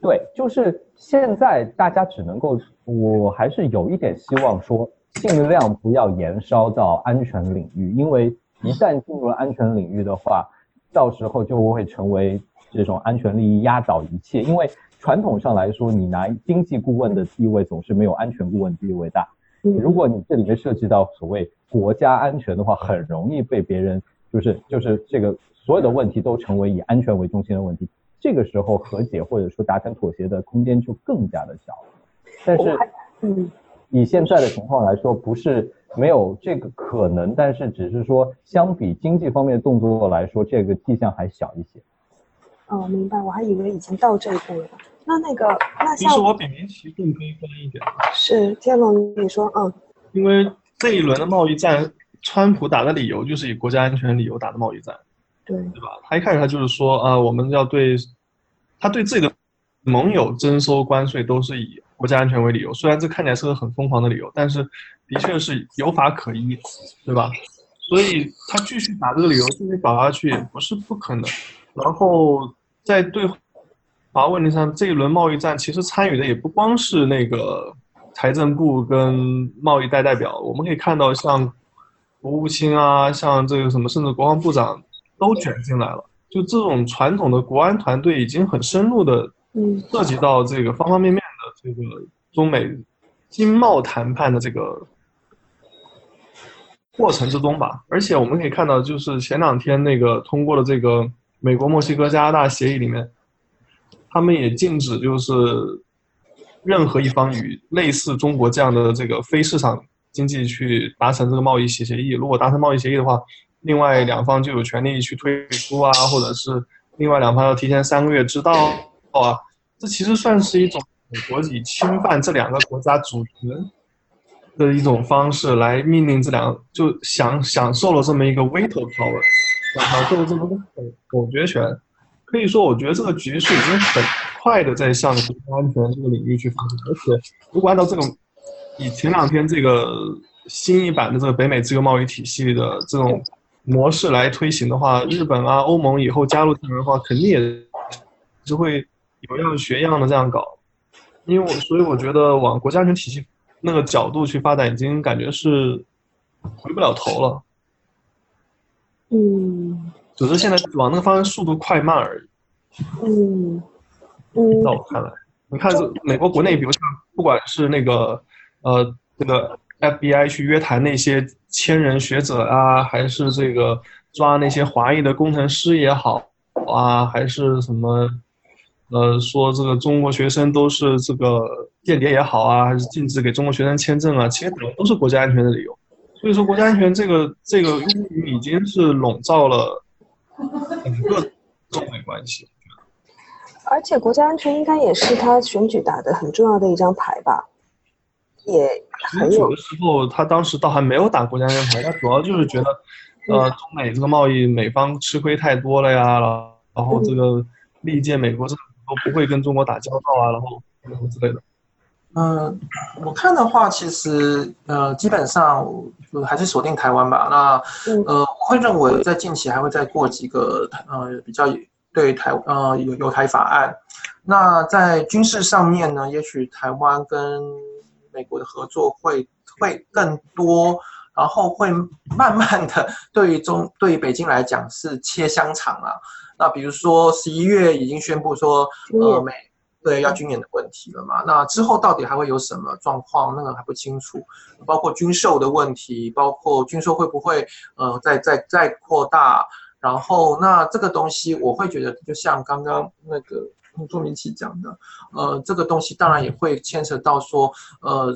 对，就是现在大家只能够，我还是有一点希望说，尽量不要延烧到安全领域，因为。一旦进入了安全领域的话，到时候就会成为这种安全利益压倒一切。因为传统上来说，你拿经济顾问的地位总是没有安全顾问地位大。如果你这里面涉及到所谓国家安全的话，很容易被别人就是就是这个所有的问题都成为以安全为中心的问题。这个时候和解或者说达成妥协的空间就更加的小。但是，嗯，以现在的情况来说，不是。没有这个可能，但是只是说，相比经济方面的动作来说，这个迹象还小一些。哦，明白，我还以为已经到这一步了。那那个，那其实我比明奇更悲观一点。是天龙，你说，嗯。因为这一轮的贸易战，川普打的理由就是以国家安全理由打的贸易战。对。对吧？他一开始他就是说，啊，我们要对，他对自己的盟友征收关税都是以国家安全为理由。虽然这看起来是个很疯狂的理由，但是。的确是有法可依，对吧？所以他继续打这个理由继续搞下去也不是不可能。然后在对华问题上，这一轮贸易战其实参与的也不光是那个财政部跟贸易代代表，我们可以看到像国务卿啊，像这个什么，甚至国防部长都卷进来了。就这种传统的国安团队已经很深入的涉及到这个方方面面的这个中美经贸谈判的这个。过程之中吧，而且我们可以看到，就是前两天那个通过了这个美国、墨西哥、加拿大协议里面，他们也禁止就是任何一方与类似中国这样的这个非市场经济去达成这个贸易协协议。如果达成贸易协议的话，另外两方就有权利去退出啊，或者是另外两方要提前三个月知道啊，这其实算是一种美国以侵犯这两个国家主权的一种方式来命令这两就享享受了这么一个 veto power，享受这么个否决权。可以说，我觉得这个局势已经很快的在向国家安全这个领域去发展，而且如果按照这种以前两天这个新一版的这个北美自由贸易体系的这种模式来推行的话，日本啊、欧盟以后加入进来的话，肯定也是会有样学样的这样搞。因为我所以我觉得往国家安全体系那个角度去发展，已经感觉是回不了头了。嗯。只是现在往那个方向速度快慢而已。嗯嗯，在我看来，你看这美国国内，比如像不管是那个呃这个 FBI 去约谈那些千人学者啊，还是这个抓那些华裔的工程师也好啊，还是什么呃说这个中国学生都是这个间谍也好啊，还是禁止给中国学生签证啊，其实都是国家安全的理由。所以说，国家安全这个这个已经是笼罩了。整个中美关系，而且国家安全应该也是他选举打的很重要的一张牌吧？也选举的时候，他当时倒还没有打国家安全牌，他主要就是觉得，呃，中美这个贸易美方吃亏太多了呀，然后这个历届美国政府都不会跟中国打交道啊，然后然后之类的。嗯，我看的话，其实呃，基本上还是锁定台湾吧。那呃，我会认为在近期还会再过几个呃比较对台呃有有台法案。那在军事上面呢，也许台湾跟美国的合作会会更多，然后会慢慢的对于中对于北京来讲是切香肠啊。那比如说十一月已经宣布说呃美。对，要军演的问题了嘛？那之后到底还会有什么状况？那个还不清楚，包括军售的问题，包括军售会不会呃再再再扩大？然后那这个东西，我会觉得就像刚刚那个朱明奇讲的，呃，这个东西当然也会牵扯到说，呃，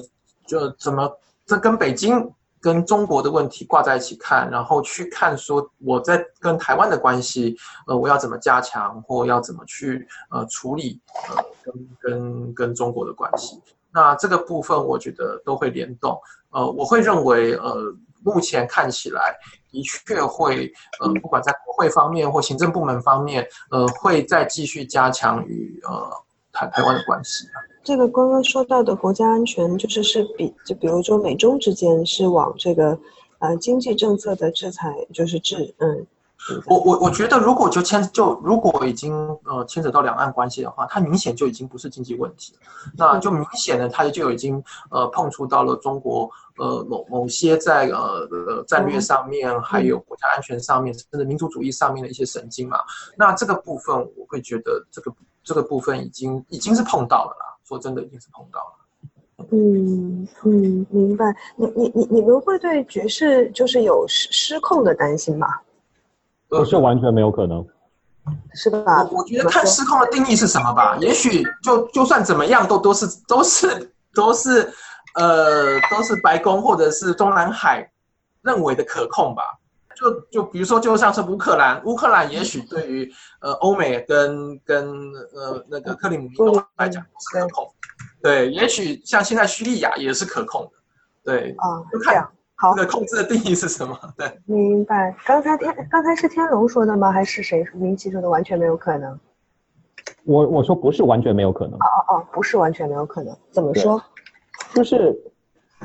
就怎么这跟北京。跟中国的问题挂在一起看，然后去看说我在跟台湾的关系，呃，我要怎么加强，或要怎么去呃处理呃跟跟跟中国的关系。那这个部分我觉得都会联动。呃，我会认为呃，目前看起来的确会呃，不管在国会方面或行政部门方面，呃，会再继续加强与呃台台湾的关系。这个刚刚说到的国家安全，就是是比就比如说美中之间是往这个，呃经济政策的制裁，就是制嗯。我我我觉得如果就牵就如果已经呃牵扯到两岸关系的话，它明显就已经不是经济问题，那就明显的它就已经呃碰触到了中国呃某某些在呃呃战略上面，还有国家安全上面，甚至民族主义上面的一些神经嘛。那这个部分我会觉得这个这个部分已经已经是碰到了啦。说真的，已经是碰到了。嗯嗯，明白。你你你你们会对爵士就是有失失控的担心吗？不是完全没有可能，是吧？我觉得看失控的定义是什么吧。也许就就算怎么样，都都是都是都是呃都是白宫或者是中南海认为的可控吧。就就比如说，就像是乌克兰，乌克兰也许对于呃欧美跟跟呃那个克里姆林宫来讲是可控，对，也许像现在叙利亚也是可控的，对，啊，就看好这个控制的定义是什么，对，明白。刚才天刚才是天龙说的吗？还是谁明奇说的？完全没有可能。我我说不是完全没有可能。哦哦哦，不是完全没有可能，怎么说？就是。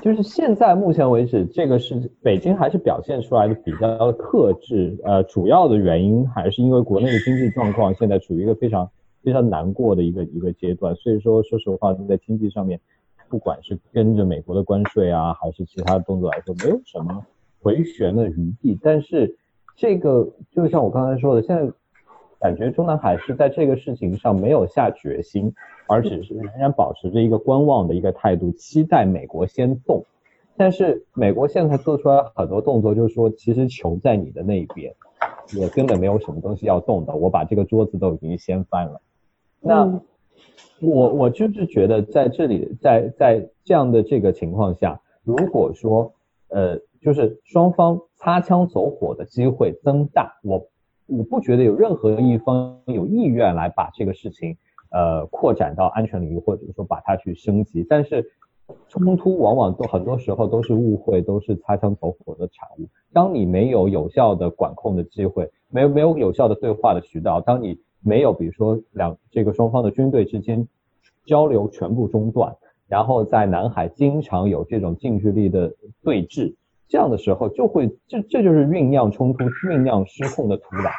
就是现在目前为止，这个是北京还是表现出来的比较克制，呃，主要的原因还是因为国内的经济状况现在处于一个非常非常难过的一个一个阶段，所以说说实话，在经济上面，不管是跟着美国的关税啊，还是其他的动作来说，没有什么回旋的余地。但是这个就像我刚才说的，现在感觉中南海是在这个事情上没有下决心。而只是仍然保持着一个观望的一个态度，期待美国先动。但是美国现在做出来很多动作，就是说其实球在你的那边，也根本没有什么东西要动的。我把这个桌子都已经掀翻了。那我我就是觉得在这里，在在这样的这个情况下，如果说呃就是双方擦枪走火的机会增大。我我不觉得有任何一方有意愿来把这个事情呃扩展到安全领域，或者说把它去升级。但是冲突往往都很多时候都是误会，都是擦枪走火的产物。当你没有有效的管控的机会，没有没有有效的对话的渠道，当你没有比如说两这个双方的军队之间交流全部中断。然后在南海经常有这种近距离的对峙，这样的时候就会这这就是酝酿冲突、酝酿失控的土壤。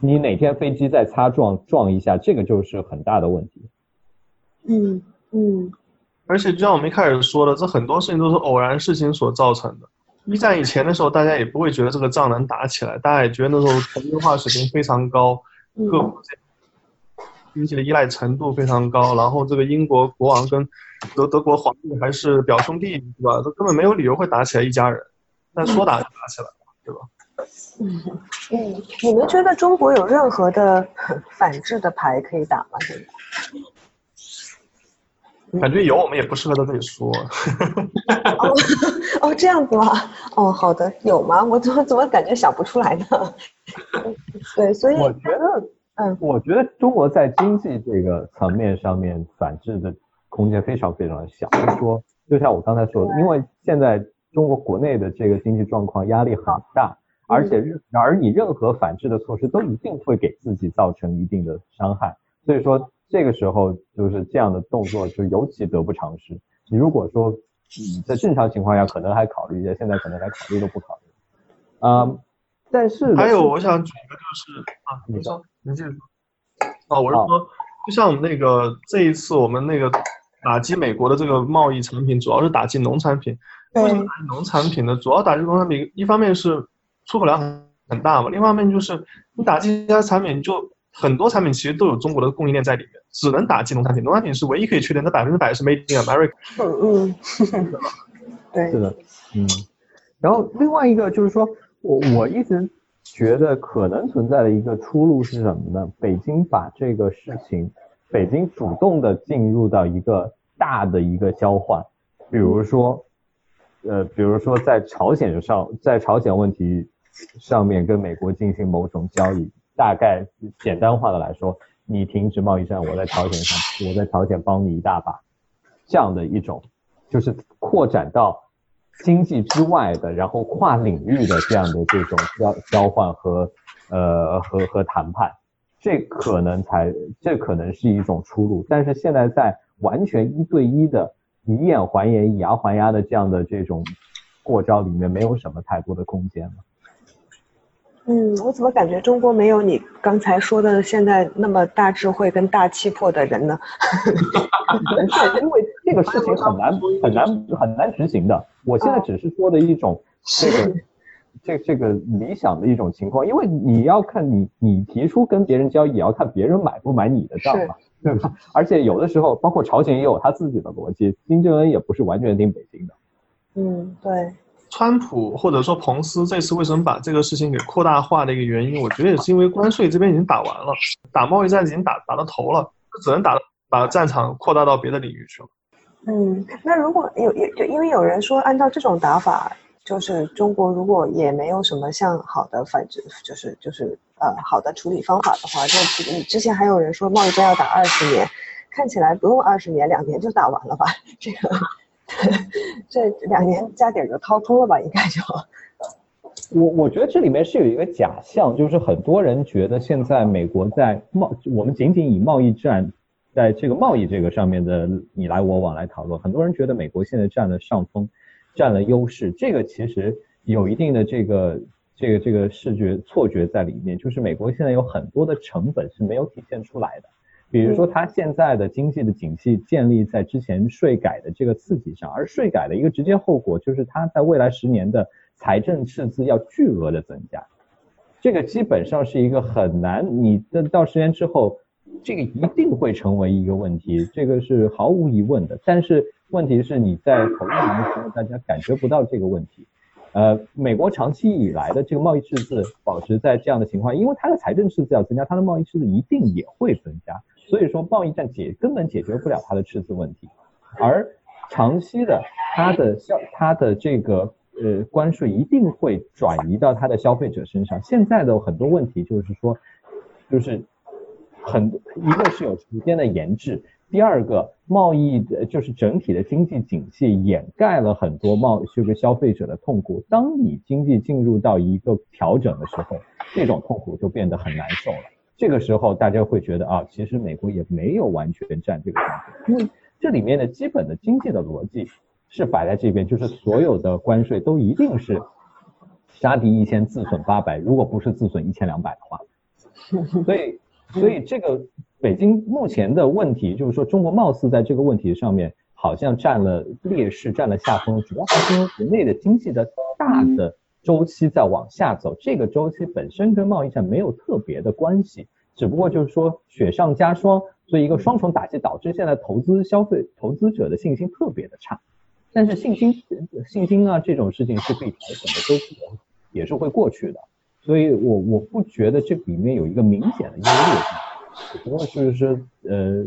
你哪天飞机再擦撞撞一下，这个就是很大的问题。嗯嗯。而且就像我们一开始说的，这很多事情都是偶然事情所造成的。一战以前的时候，大家也不会觉得这个仗能打起来，大家也觉得那时候全球化水平非常高，各国这。经济的依赖程度非常高，然后这个英国国王跟德德国皇帝还是表兄弟，对吧？这根本没有理由会打起来一家人，但说打就打起来了，对吧？嗯嗯，你们觉得中国有任何的 反制的牌可以打吗？现在？感觉有，我们也不适合在这里说。哦哦，这样子吗？哦，好的，有吗？我怎么怎么感觉想不出来呢？对，所以我觉得。嗯，我觉得中国在经济这个层面上面反制的空间非常非常的小。就是说，就像我刚才说的，因为现在中国国内的这个经济状况压力很大，而且而你任何反制的措施都一定会给自己造成一定的伤害。所以说，这个时候就是这样的动作就尤其得不偿失。你如果说你在正常情况下可能还考虑一下，现在可能连考虑都不考虑。嗯。但是还有，我想举一个就是啊，你说，你继续说。哦，我是说，就像我们那个这一次我们那个打击美国的这个贸易产品，主要是打击农产品。为什么打击农产品呢？主要打击农产品，一方面是出口量很很大嘛，另外一方面就是你打击其他产品，就很多产品其实都有中国的供应链在里面，只能打击农产品。农产品是唯一可以确定它百分之百是 made in America。嗯嗯，对，是的，嗯。然后另外一个就是说。我我一直觉得可能存在的一个出路是什么呢？北京把这个事情，北京主动的进入到一个大的一个交换，比如说，呃，比如说在朝鲜上，在朝鲜问题上面跟美国进行某种交易，大概简单化的来说，你停止贸易战，我在朝鲜上，我在朝鲜帮你一大把，这样的一种，就是扩展到。经济之外的，然后跨领域的这样的这种交交换和呃和和谈判，这可能才这可能是一种出路。但是现在在完全一对一的以眼还眼、以牙还牙的这样的这种过招里面，没有什么太多的空间了。嗯，我怎么感觉中国没有你刚才说的现在那么大智慧跟大气魄的人呢？因为这个事情很难 很难很难执行的。我现在只是说的一种这个这这个理想的一种情况，因为你要看你你提出跟别人交易，也要看别人买不买你的账嘛，对吧？而且有的时候，包括朝鲜也有他自己的逻辑，金正恩也不是完全听北京的。嗯，对。川普或者说彭斯这次为什么把这个事情给扩大化的一个原因，我觉得也是因为关税这边已经打完了，打贸易战已经打打到头了，只能打把战场扩大到别的领域去了。嗯，那如果有有就因为有人说，按照这种打法，就是中国如果也没有什么像好的反制，就是就是呃好的处理方法的话，就你之前还有人说贸易战要打二十年，看起来不用二十年，两年就打完了吧？这个。这两年加点就掏空了吧，应该就。我我觉得这里面是有一个假象，就是很多人觉得现在美国在贸，我们仅仅以贸易战，在这个贸易这个上面的你来我往来讨论，很多人觉得美国现在占了上风，占了优势，这个其实有一定的这个这个这个视觉错觉在里面，就是美国现在有很多的成本是没有体现出来的。比如说，它现在的经济的景气建立在之前税改的这个刺激上，而税改的一个直接后果就是它在未来十年的财政赤字要巨额的增加，这个基本上是一个很难，你的到十年之后，这个一定会成为一个问题，这个是毫无疑问的。但是问题是你在头一年的时候，大家感觉不到这个问题。呃，美国长期以来的这个贸易赤字保持在这样的情况，因为它的财政赤字要增加，它的贸易赤字一定也会增加。所以说，贸易战解根本解决不了它的赤字问题，而长期的它的消它的这个呃关税一定会转移到它的消费者身上。现在的很多问题就是说，就是很一个是有时间的延滞。第二个，贸易的就是整体的经济景气掩盖了很多贸这个消费者的痛苦。当你经济进入到一个调整的时候，这种痛苦就变得很难受了。这个时候，大家会觉得啊，其实美国也没有完全占这个上风，因为这里面的基本的经济的逻辑是摆在这边，就是所有的关税都一定是杀敌一千自损八百，如果不是自损一千两百的话，所以所以这个。北京目前的问题就是说，中国貌似在这个问题上面好像占了劣势，占了下风，主要还是因为国内的经济的大的周期在往下走，这个周期本身跟贸易战没有特别的关系，只不过就是说雪上加霜，所以一个双重打击导致现在投资消费投资者的信心特别的差，但是信心信心啊这种事情是可以调整的，周期也是会过去的，所以我我不觉得这里面有一个明显的优劣。只不过是说，呃，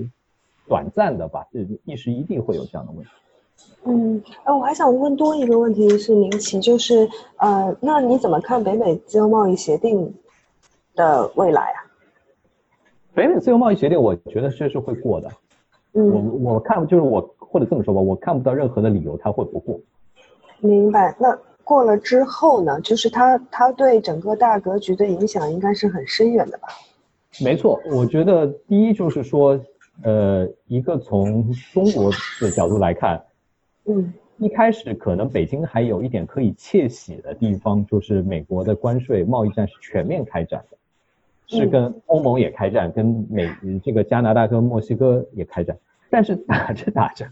短暂的吧，这一时一定会有这样的问题。嗯，哎，我还想问多一个问题是，明奇，就是呃，那你怎么看北美自由贸易协定的未来啊？北美自由贸易协定，我觉得这是会过的。嗯，我我看就是我或者这么说吧，我看不到任何的理由它会不过。明白。那过了之后呢？就是它它对整个大格局的影响应该是很深远的吧？没错，我觉得第一就是说，呃，一个从中国的角度来看，嗯，一开始可能北京还有一点可以窃喜的地方，就是美国的关税贸易战是全面开展的，是跟欧盟也开战，跟美这个加拿大跟墨西哥也开战，但是打着打着，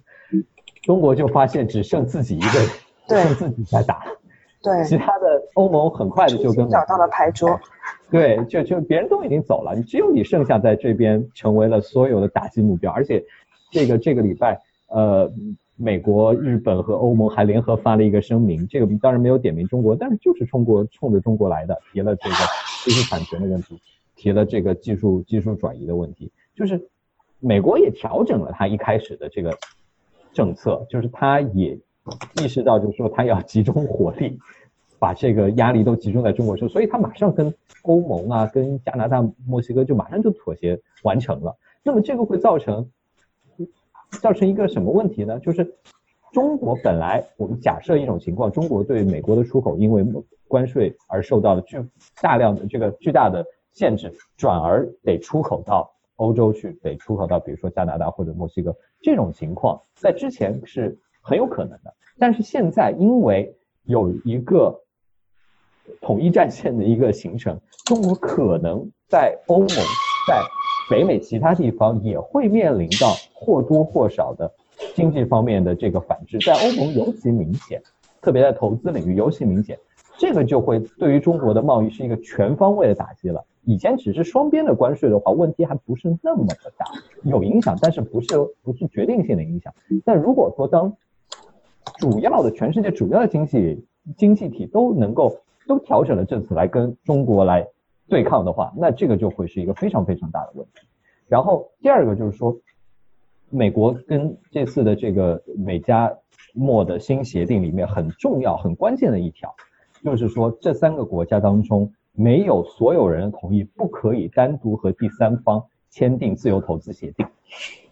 中国就发现只剩自己一个人，剩自己在打。对，其他的欧盟很快的就跟找到了牌桌，对，就就别人都已经走了，你只有你剩下在这边成为了所有的打击目标，而且这个这个礼拜，呃，美国、日本和欧盟还联合发了一个声明，这个当然没有点名中国，但是就是冲国冲着中国来的，提了这个知识产权的问题，提了这个技术技术转移的问题，就是美国也调整了他一开始的这个政策，就是他也。意识到就是说他要集中火力，把这个压力都集中在中国身上，所以他马上跟欧盟啊、跟加拿大、墨西哥就马上就妥协完成了。那么这个会造成造成一个什么问题呢？就是中国本来我们假设一种情况，中国对美国的出口因为关税而受到了巨大量的这个巨大的限制，转而得出口到欧洲去，得出口到比如说加拿大或者墨西哥，这种情况在之前是。很有可能的，但是现在因为有一个统一战线的一个形成，中国可能在欧盟、在北美其他地方也会面临到或多或少的经济方面的这个反制，在欧盟尤其明显，特别在投资领域尤其明显，这个就会对于中国的贸易是一个全方位的打击了。以前只是双边的关税的话，问题还不是那么的大，有影响，但是不是不是决定性的影响。但如果说当主要的全世界主要的经济经济体都能够都调整了政策来跟中国来对抗的话，那这个就会是一个非常非常大的问题。然后第二个就是说，美国跟这次的这个美加墨的新协定里面很重要很关键的一条，就是说这三个国家当中没有所有人同意不可以单独和第三方签订自由投资协定，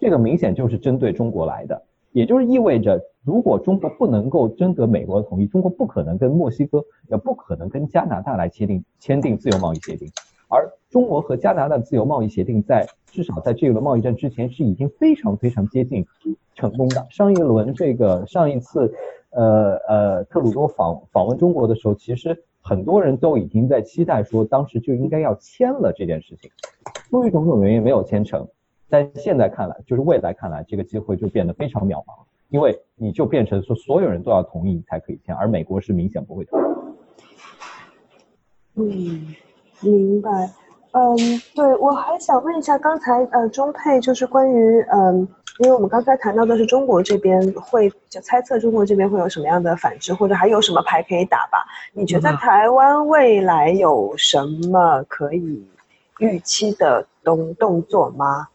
这个明显就是针对中国来的。也就是意味着，如果中国不能够征得美国的同意，中国不可能跟墨西哥，也不可能跟加拿大来签订签订自由贸易协定。而中国和加拿大自由贸易协定，在至少在这一轮贸易战之前，是已经非常非常接近成功的。上一轮这个上一次，呃呃，特鲁多访访问中国的时候，其实很多人都已经在期待说，当时就应该要签了这件事情，出于种种原因没有签成。但现在看来，就是未来看来，这个机会就变得非常渺茫，因为你就变成说所有人都要同意才可以签，而美国是明显不会同意。嗯，明白。嗯，对我还想问一下，刚才呃中配就是关于嗯，因为我们刚才谈到的是中国这边会就猜测中国这边会有什么样的反制，或者还有什么牌可以打吧？你觉得台湾未来有什么可以预期的动动作吗？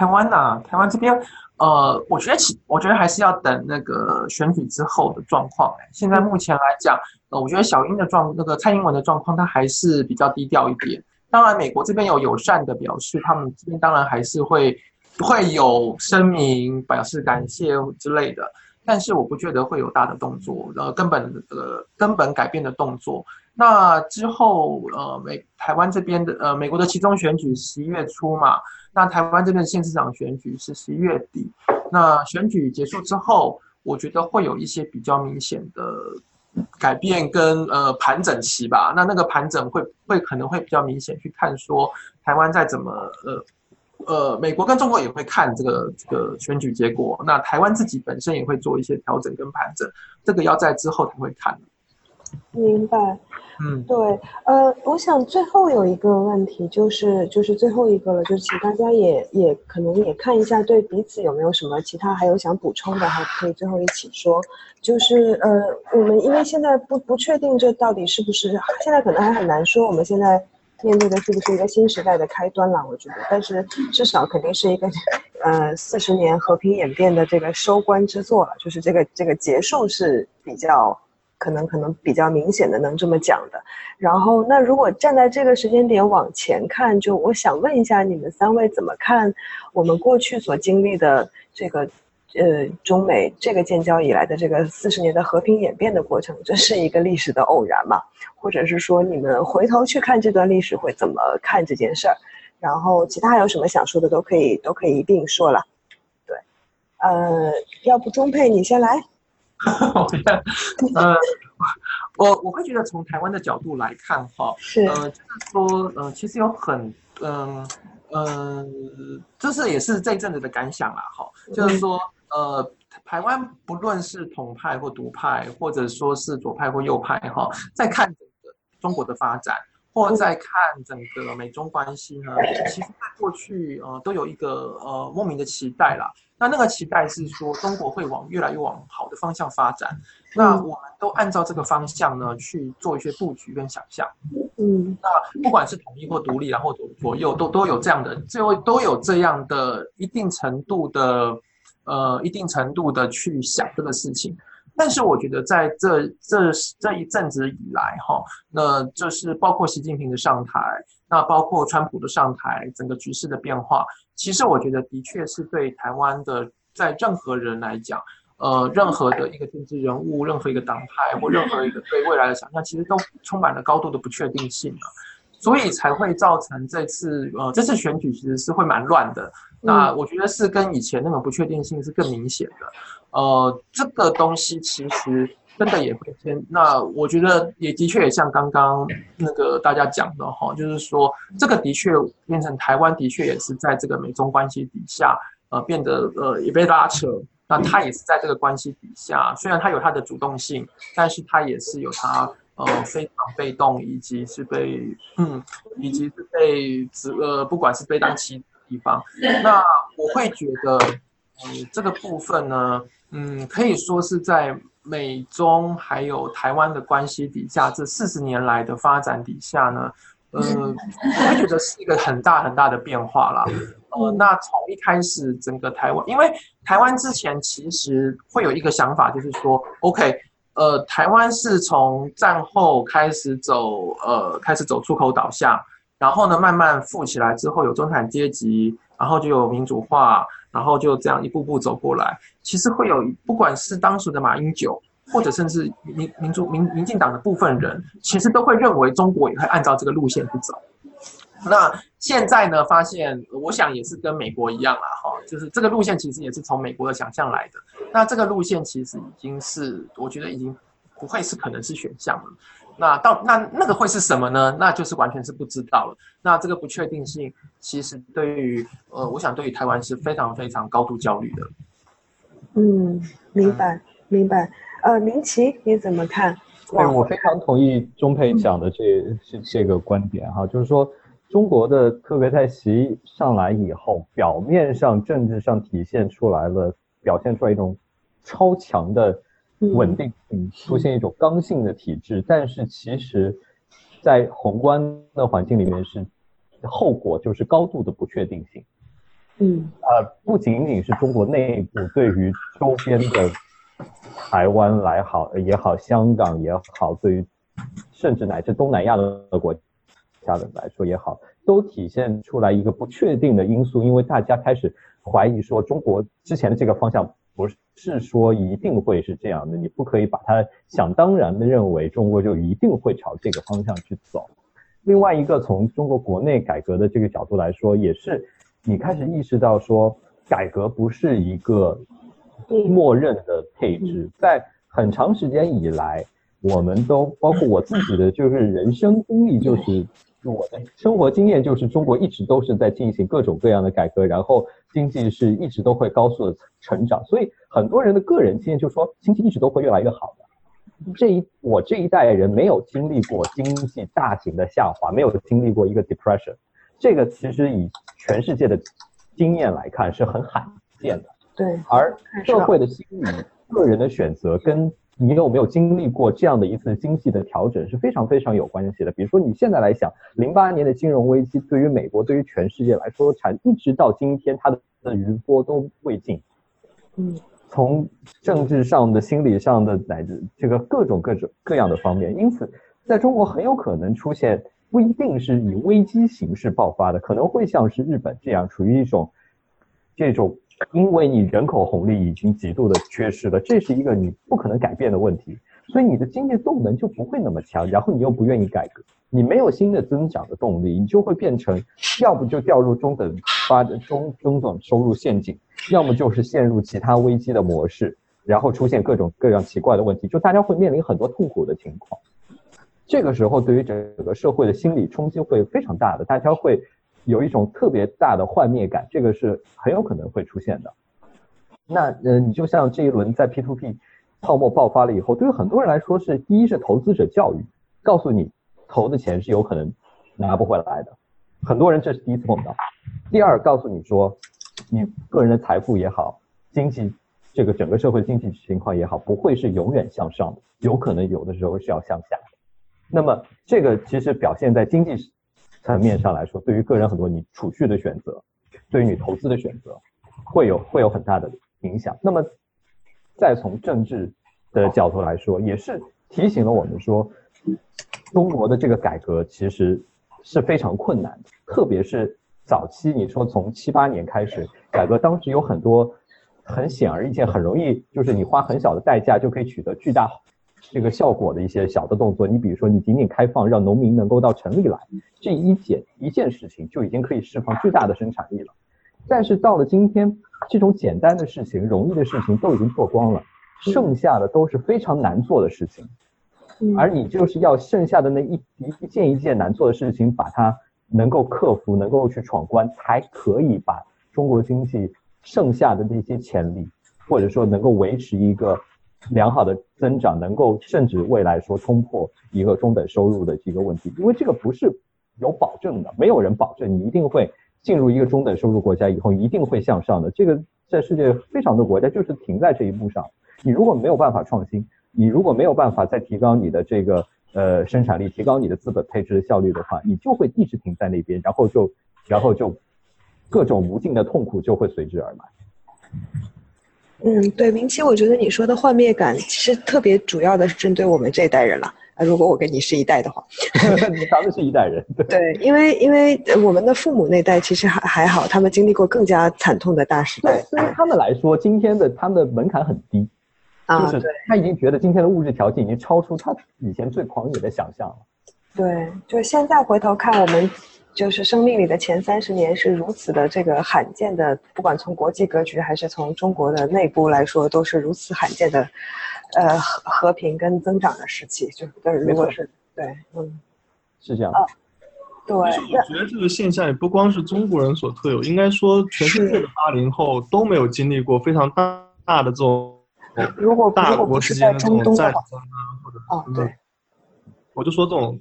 台湾呐，台湾这边，呃，我觉得其我觉得还是要等那个选举之后的状况。哎，现在目前来讲，呃，我觉得小英的状那个蔡英文的状况，他还是比较低调一点。当然，美国这边有友善的表示，他们这边当然还是会会有声明表示感谢之类的。但是我不觉得会有大的动作，呃，根本呃根本改变的动作。那之后，呃，美台湾这边的呃美国的其中选举十一月初嘛。那台湾这边的县市长选举是十一月底，那选举结束之后，我觉得会有一些比较明显的改变跟呃盘整期吧。那那个盘整会会可能会比较明显，去看说台湾在怎么呃呃，美国跟中国也会看这个这个选举结果，那台湾自己本身也会做一些调整跟盘整，这个要在之后才会看。明白。嗯，对，呃，我想最后有一个问题，就是就是最后一个了，就是请大家也也可能也看一下，对彼此有没有什么其他还有想补充的，还可以最后一起说。就是呃，我们因为现在不不确定这到底是不是，现在可能还很难说，我们现在面对的是不是一个新时代的开端了？我觉得，但是至少肯定是一个呃四十年和平演变的这个收官之作了，就是这个这个结束是比较。可能可能比较明显的能这么讲的，然后那如果站在这个时间点往前看，就我想问一下你们三位怎么看我们过去所经历的这个，呃，中美这个建交以来的这个四十年的和平演变的过程，这是一个历史的偶然嘛？或者是说你们回头去看这段历史会怎么看这件事儿？然后其他有什么想说的都可以都可以一并说了。对，呃，要不钟佩你先来。呃，我我会觉得从台湾的角度来看，哈，是，呃，就是说，呃，其实有很，嗯，呃，就是也是这一阵子的感想啦，哈，就是说，呃，台湾不论是统派或独派，或者说是左派或右派，哈，在看整个中国的发展，或在看整个美中关系呢，其实在过去，呃，都有一个呃莫名的期待啦。那那个期待是说，中国会往越来越往好的方向发展。那我们都按照这个方向呢去做一些布局跟想象。嗯，那不管是统一或独立，然后左左右都都有这样的，最后都有这样的一定程度的，呃，一定程度的去想这个事情。但是我觉得在这这这一阵子以来，哈，那就是包括习近平的上台，那包括川普的上台，整个局势的变化。其实我觉得，的确是对台湾的，在任何人来讲，呃，任何的一个政治人物，任何一个党派，或任何一个对未来的想象，其实都充满了高度的不确定性啊，所以才会造成这次，呃，这次选举其实是会蛮乱的。那我觉得是跟以前那种不确定性是更明显的。呃，这个东西其实。真的也会先，那我觉得也的确也像刚刚那个大家讲的哈，就是说这个的确变成台湾的确也是在这个美中关系底下，呃，变得呃也被拉扯。那他也是在这个关系底下，虽然他有他的主动性，但是他也是有他呃非常被动，以及是被嗯，以及是被指呃，不管是被当棋的地方。那我会觉得，嗯，这个部分呢，嗯，可以说是在。美中还有台湾的关系底下，这四十年来的发展底下呢，呃，我会觉得是一个很大很大的变化啦。呃，那从一开始整个台湾，因为台湾之前其实会有一个想法，就是说，OK，呃，台湾是从战后开始走，呃，开始走出口导向，然后呢，慢慢富起来之后有中产阶级，然后就有民主化。然后就这样一步步走过来，其实会有不管是当时的马英九，或者甚至民民主民民进党的部分人，其实都会认为中国也会按照这个路线去走。那现在呢，发现我想也是跟美国一样啦，哈，就是这个路线其实也是从美国的想象来的。那这个路线其实已经是，我觉得已经不会是可能是选项了。那到那那个会是什么呢？那就是完全是不知道了。那这个不确定性，其实对于呃，我想对于台湾是非常非常高度焦虑的。嗯，明白明白。呃，林奇你怎么看？对，我非常同意钟佩讲的这这这个观点哈，就是说中国的特别在习上来以后，表面上政治上体现出来了，表现出来一种超强的。稳定性出现一种刚性的体制，但是其实，在宏观的环境里面是后果就是高度的不确定性。嗯，呃，不仅仅是中国内部，对于周边的台湾来好也好，香港也好，对于甚至乃至东南亚的国家的来说也好，都体现出来一个不确定的因素，因为大家开始怀疑说，中国之前的这个方向不是说一定会是这样的，你不可以把它想当然的认为中国就一定会朝这个方向去走。另外一个从中国国内改革的这个角度来说，也是。你开始意识到说，改革不是一个默认的配置，在很长时间以来，我们都包括我自己的就是人生经历，就是我的生活经验，就是中国一直都是在进行各种各样的改革，然后经济是一直都会高速的成长，所以很多人的个人经验就说，经济一直都会越来越好的。这一我这一代人没有经历过经济大型的下滑，没有经历过一个 depression。这个其实以全世界的经验来看是很罕见的。对，而社会的心理、个人的选择，跟你有没有经历过这样的一次经济的调整是非常非常有关系的。比如说你现在来想，零八年的金融危机对于美国、对于全世界来说，产一直到今天，它的的余波都未尽。嗯，从政治上的、心理上的乃至这个各种各种各样的方面，因此在中国很有可能出现。不一定是以危机形式爆发的，可能会像是日本这样，处于一种这种，因为你人口红利已经极度的缺失了，这是一个你不可能改变的问题，所以你的经济动能就不会那么强，然后你又不愿意改革，你没有新的增长的动力，你就会变成，要不就掉入中等发中中等收入陷阱，要么就是陷入其他危机的模式，然后出现各种各样奇怪的问题，就大家会面临很多痛苦的情况。这个时候，对于整个社会的心理冲击会非常大的，大家会有一种特别大的幻灭感，这个是很有可能会出现的。那呃，你就像这一轮在 P to P 泡沫爆发了以后，对于很多人来说是第一是投资者教育，告诉你投的钱是有可能拿不回来的，很多人这是第一次碰到。第二，告诉你说，你个人的财富也好，经济这个整个社会经济情况也好，不会是永远向上的，有可能有的时候是要向下的。那么，这个其实表现在经济层面上来说，对于个人很多你储蓄的选择，对于你投资的选择，会有会有很大的影响。那么，再从政治的角度来说，也是提醒了我们说，中国的这个改革其实是非常困难的，特别是早期，你说从七八年开始改革，当时有很多很显而易见、很容易，就是你花很小的代价就可以取得巨大。这个效果的一些小的动作，你比如说，你仅仅开放让农民能够到城里来，这一件一件事情就已经可以释放巨大的生产力了。但是到了今天，这种简单的事情、容易的事情都已经做光了，剩下的都是非常难做的事情。而你就是要剩下的那一一件一件难做的事情，把它能够克服，能够去闯关，才可以把中国经济剩下的那些潜力，或者说能够维持一个。良好的增长能够甚至未来说冲破一个中等收入的一个问题，因为这个不是有保证的，没有人保证你一定会进入一个中等收入国家以后一定会向上的。这个在世界非常多国家就是停在这一步上。你如果没有办法创新，你如果没有办法再提高你的这个呃生产力，提高你的资本配置的效率的话，你就会一直停在那边，然后就然后就各种无尽的痛苦就会随之而来。嗯，对，明奇，我觉得你说的幻灭感其实特别主要的是针对我们这一代人了。啊，如果我跟你是一代的话，咱们是一代人。对，因为因为我们的父母那代其实还还好，他们经历过更加惨痛的大时代。对于他们来说，今天的他们的门槛很低，就是他已经觉得今天的物质条件已经超出他以前最狂野的想象了。对，就现在回头看我们。就是生命里的前三十年是如此的这个罕见的，不管从国际格局还是从中国的内部来说，都是如此罕见的，呃，和和平跟增长的时期。就是，如果是对，嗯，是这样。对。我觉得这个现象也不光是中国人所特有，应该说全世界的八零后都没有经历过非常大大的这种，如果大国之间的这种战争啊，或者哦，对，我就说这种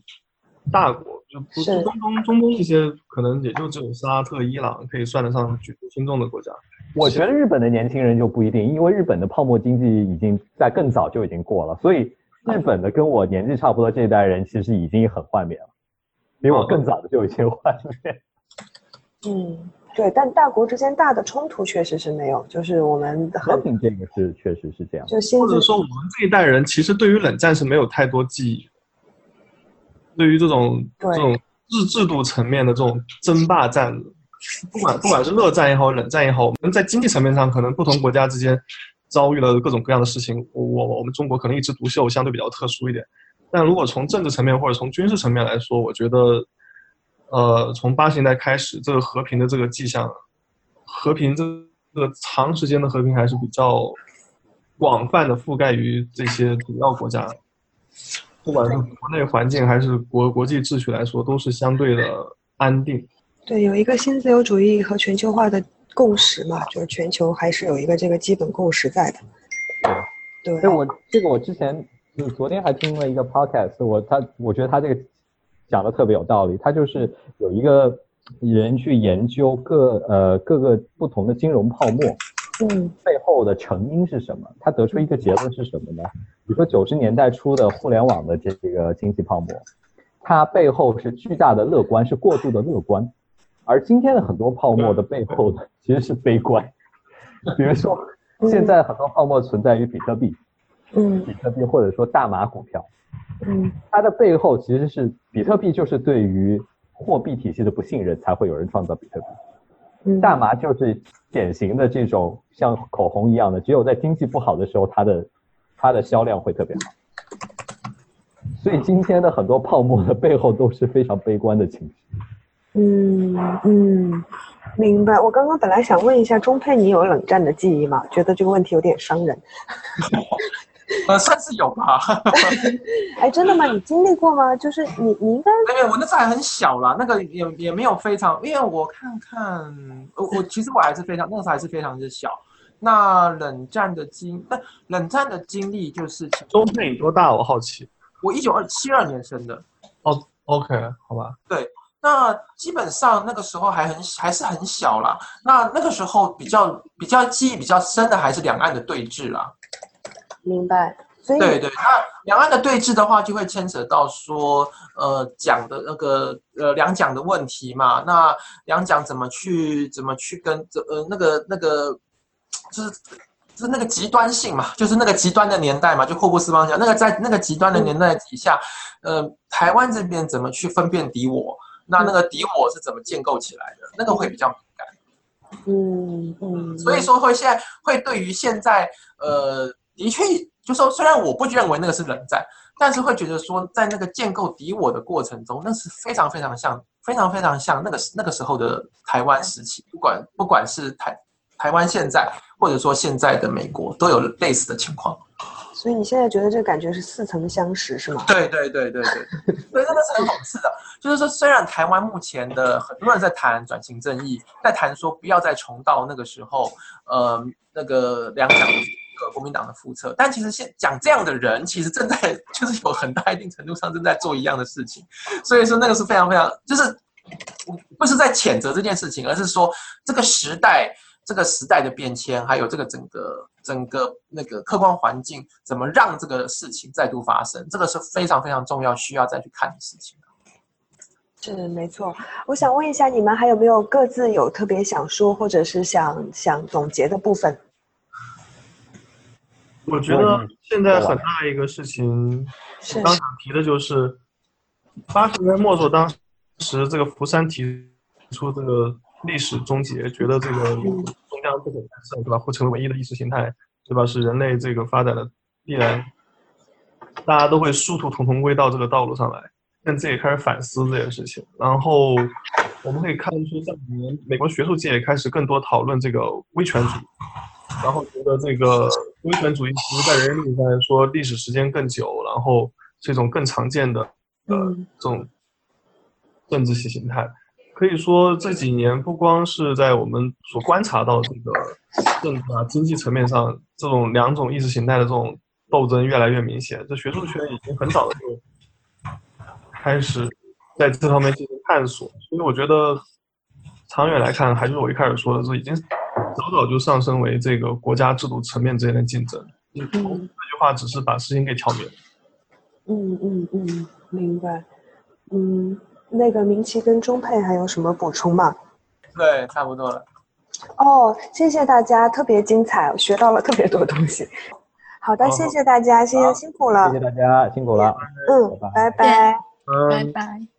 大国。就不是中东，中东一些可能也就只有沙特、伊朗可以算得上举足轻重的国家。我觉得日本的年轻人就不一定，因为日本的泡沫经济已经在更早就已经过了，所以日本的跟我年纪差不多这一代人其实已经很幻灭了，比我更早的就已经幻灭。嗯，对，但大国之间大的冲突确实是没有，就是我们和平这个是确实是这样。就或者说我们这一代人其实对于冷战是没有太多记忆，对于这种这种制制度层面的这种争霸战，不管不管是热战也好，冷战也好，我们在经济层面上可能不同国家之间遭遇了各种各样的事情，我我我们中国可能一枝独秀，相对比较特殊一点。但如果从政治层面或者从军事层面来说，我觉得。呃，从八十年代开始，这个和平的这个迹象，和平这个长时间的和平还是比较广泛的覆盖于这些主要国家，不管是国内环境还是国国际秩序来说，都是相对的安定。对，有一个新自由主义和全球化的共识嘛，就是全球还是有一个这个基本共识在的。对，对，我这个我之前就昨天还听了一个 podcast，我他我觉得他这个。讲的特别有道理，他就是有一个人去研究各呃各个不同的金融泡沫，嗯，背后的成因是什么？他得出一个结论是什么呢？比如说九十年代初的互联网的这个经济泡沫，它背后是巨大的乐观，是过度的乐观，而今天的很多泡沫的背后呢，其实是悲观。比如说现在很多泡沫存在于比特币，嗯，比特币或者说大麻股票。嗯，它的背后其实是比特币，就是对于货币体系的不信任，才会有人创造比特币。嗯，大麻就是典型的这种像口红一样的，只有在经济不好的时候，它的它的销量会特别好。所以今天的很多泡沫的背后都是非常悲观的情绪。嗯嗯，明白。我刚刚本来想问一下中佩，你有冷战的记忆吗？觉得这个问题有点伤人。呃，算是有吧。哎，真的吗？你经历过吗？就是你，你应该……哎，我那时候还很小啦，那个也也没有非常，因为我看看，我我其实我还是非常，那个时候还是非常之小。那冷战的经，那冷战的经历就是，中佩你多大？我好奇。我一九二七二年生的。哦，OK，好吧。对，那基本上那个时候还很还是很小啦。那那个时候比较比较记忆比较深的还是两岸的对峙啦。明白，所以对对，那两岸的对峙的话，就会牵扯到说，呃，讲的那个呃两蒋的问题嘛。那两蒋怎么去怎么去跟这呃那个那个，就是就是那个极端性嘛，就是那个极端的年代嘛，就霍布斯方讲那个在那个极端的年代底下，呃，台湾这边怎么去分辨敌我？那那个敌我是怎么建构起来的？那个会比较敏感。嗯嗯，所以说会现在会对于现在呃。的确，就说虽然我不认为那个是冷战，但是会觉得说，在那个建构敌我的过程中，那是非常非常像，非常非常像那个那个时候的台湾时期。不管不管是台台湾现在，或者说现在的美国，都有类似的情况。所以你现在觉得这个感觉是似曾相识，是吗？对对对对对，所以真的是很讽刺的。就是说，虽然台湾目前的很多人在谈转型正义，在谈说不要再重蹈那个时候，呃，那个两蒋。国民党的复测，但其实现讲这样的人，其实正在就是有很大一定程度上正在做一样的事情，所以说那个是非常非常，就是不是在谴责这件事情，而是说这个时代这个时代的变迁，还有这个整个整个那个客观环境，怎么让这个事情再度发生，这个是非常非常重要，需要再去看的事情。是没错，我想问一下，你们还有没有各自有特别想说，或者是想想总结的部分？我觉得现在很大一个事情，刚想提的就是八十年代末时候，当时这个福山提出这个历史终结，觉得这个终将不可战胜，对吧？会成为唯一的意识形态，对吧？是人类这个发展的必然，大家都会殊途同归到这个道路上来。现在也开始反思这件事情，然后我们可以看出，这几年美国学术界也开始更多讨论这个威权主义。然后觉得这个威权主义其实在人类历史上来说历史时间更久，然后是一种更常见的呃这种政治系形态。可以说这几年不光是在我们所观察到这个政治啊经济层面上，这种两种意识形态的这种斗争越来越明显。这学术圈已经很早的就开始在这方面进行探索。所以我觉得长远来看，还是我一开始说的，这已经。早早就上升为这个国家制度层面之间的竞争。嗯，这句话只是把事情给挑明。嗯嗯嗯，明白。嗯，那个明奇跟中配还有什么补充吗？对，差不多了。哦，谢谢大家，特别精彩，学到了特别多东西。好的，谢谢大家，谢谢辛苦了，谢谢大家辛苦了。嗯，拜拜，拜拜。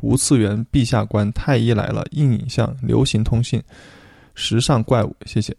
无次元、陛下官、太医来了、硬影像、流行通信、时尚怪物。谢谢。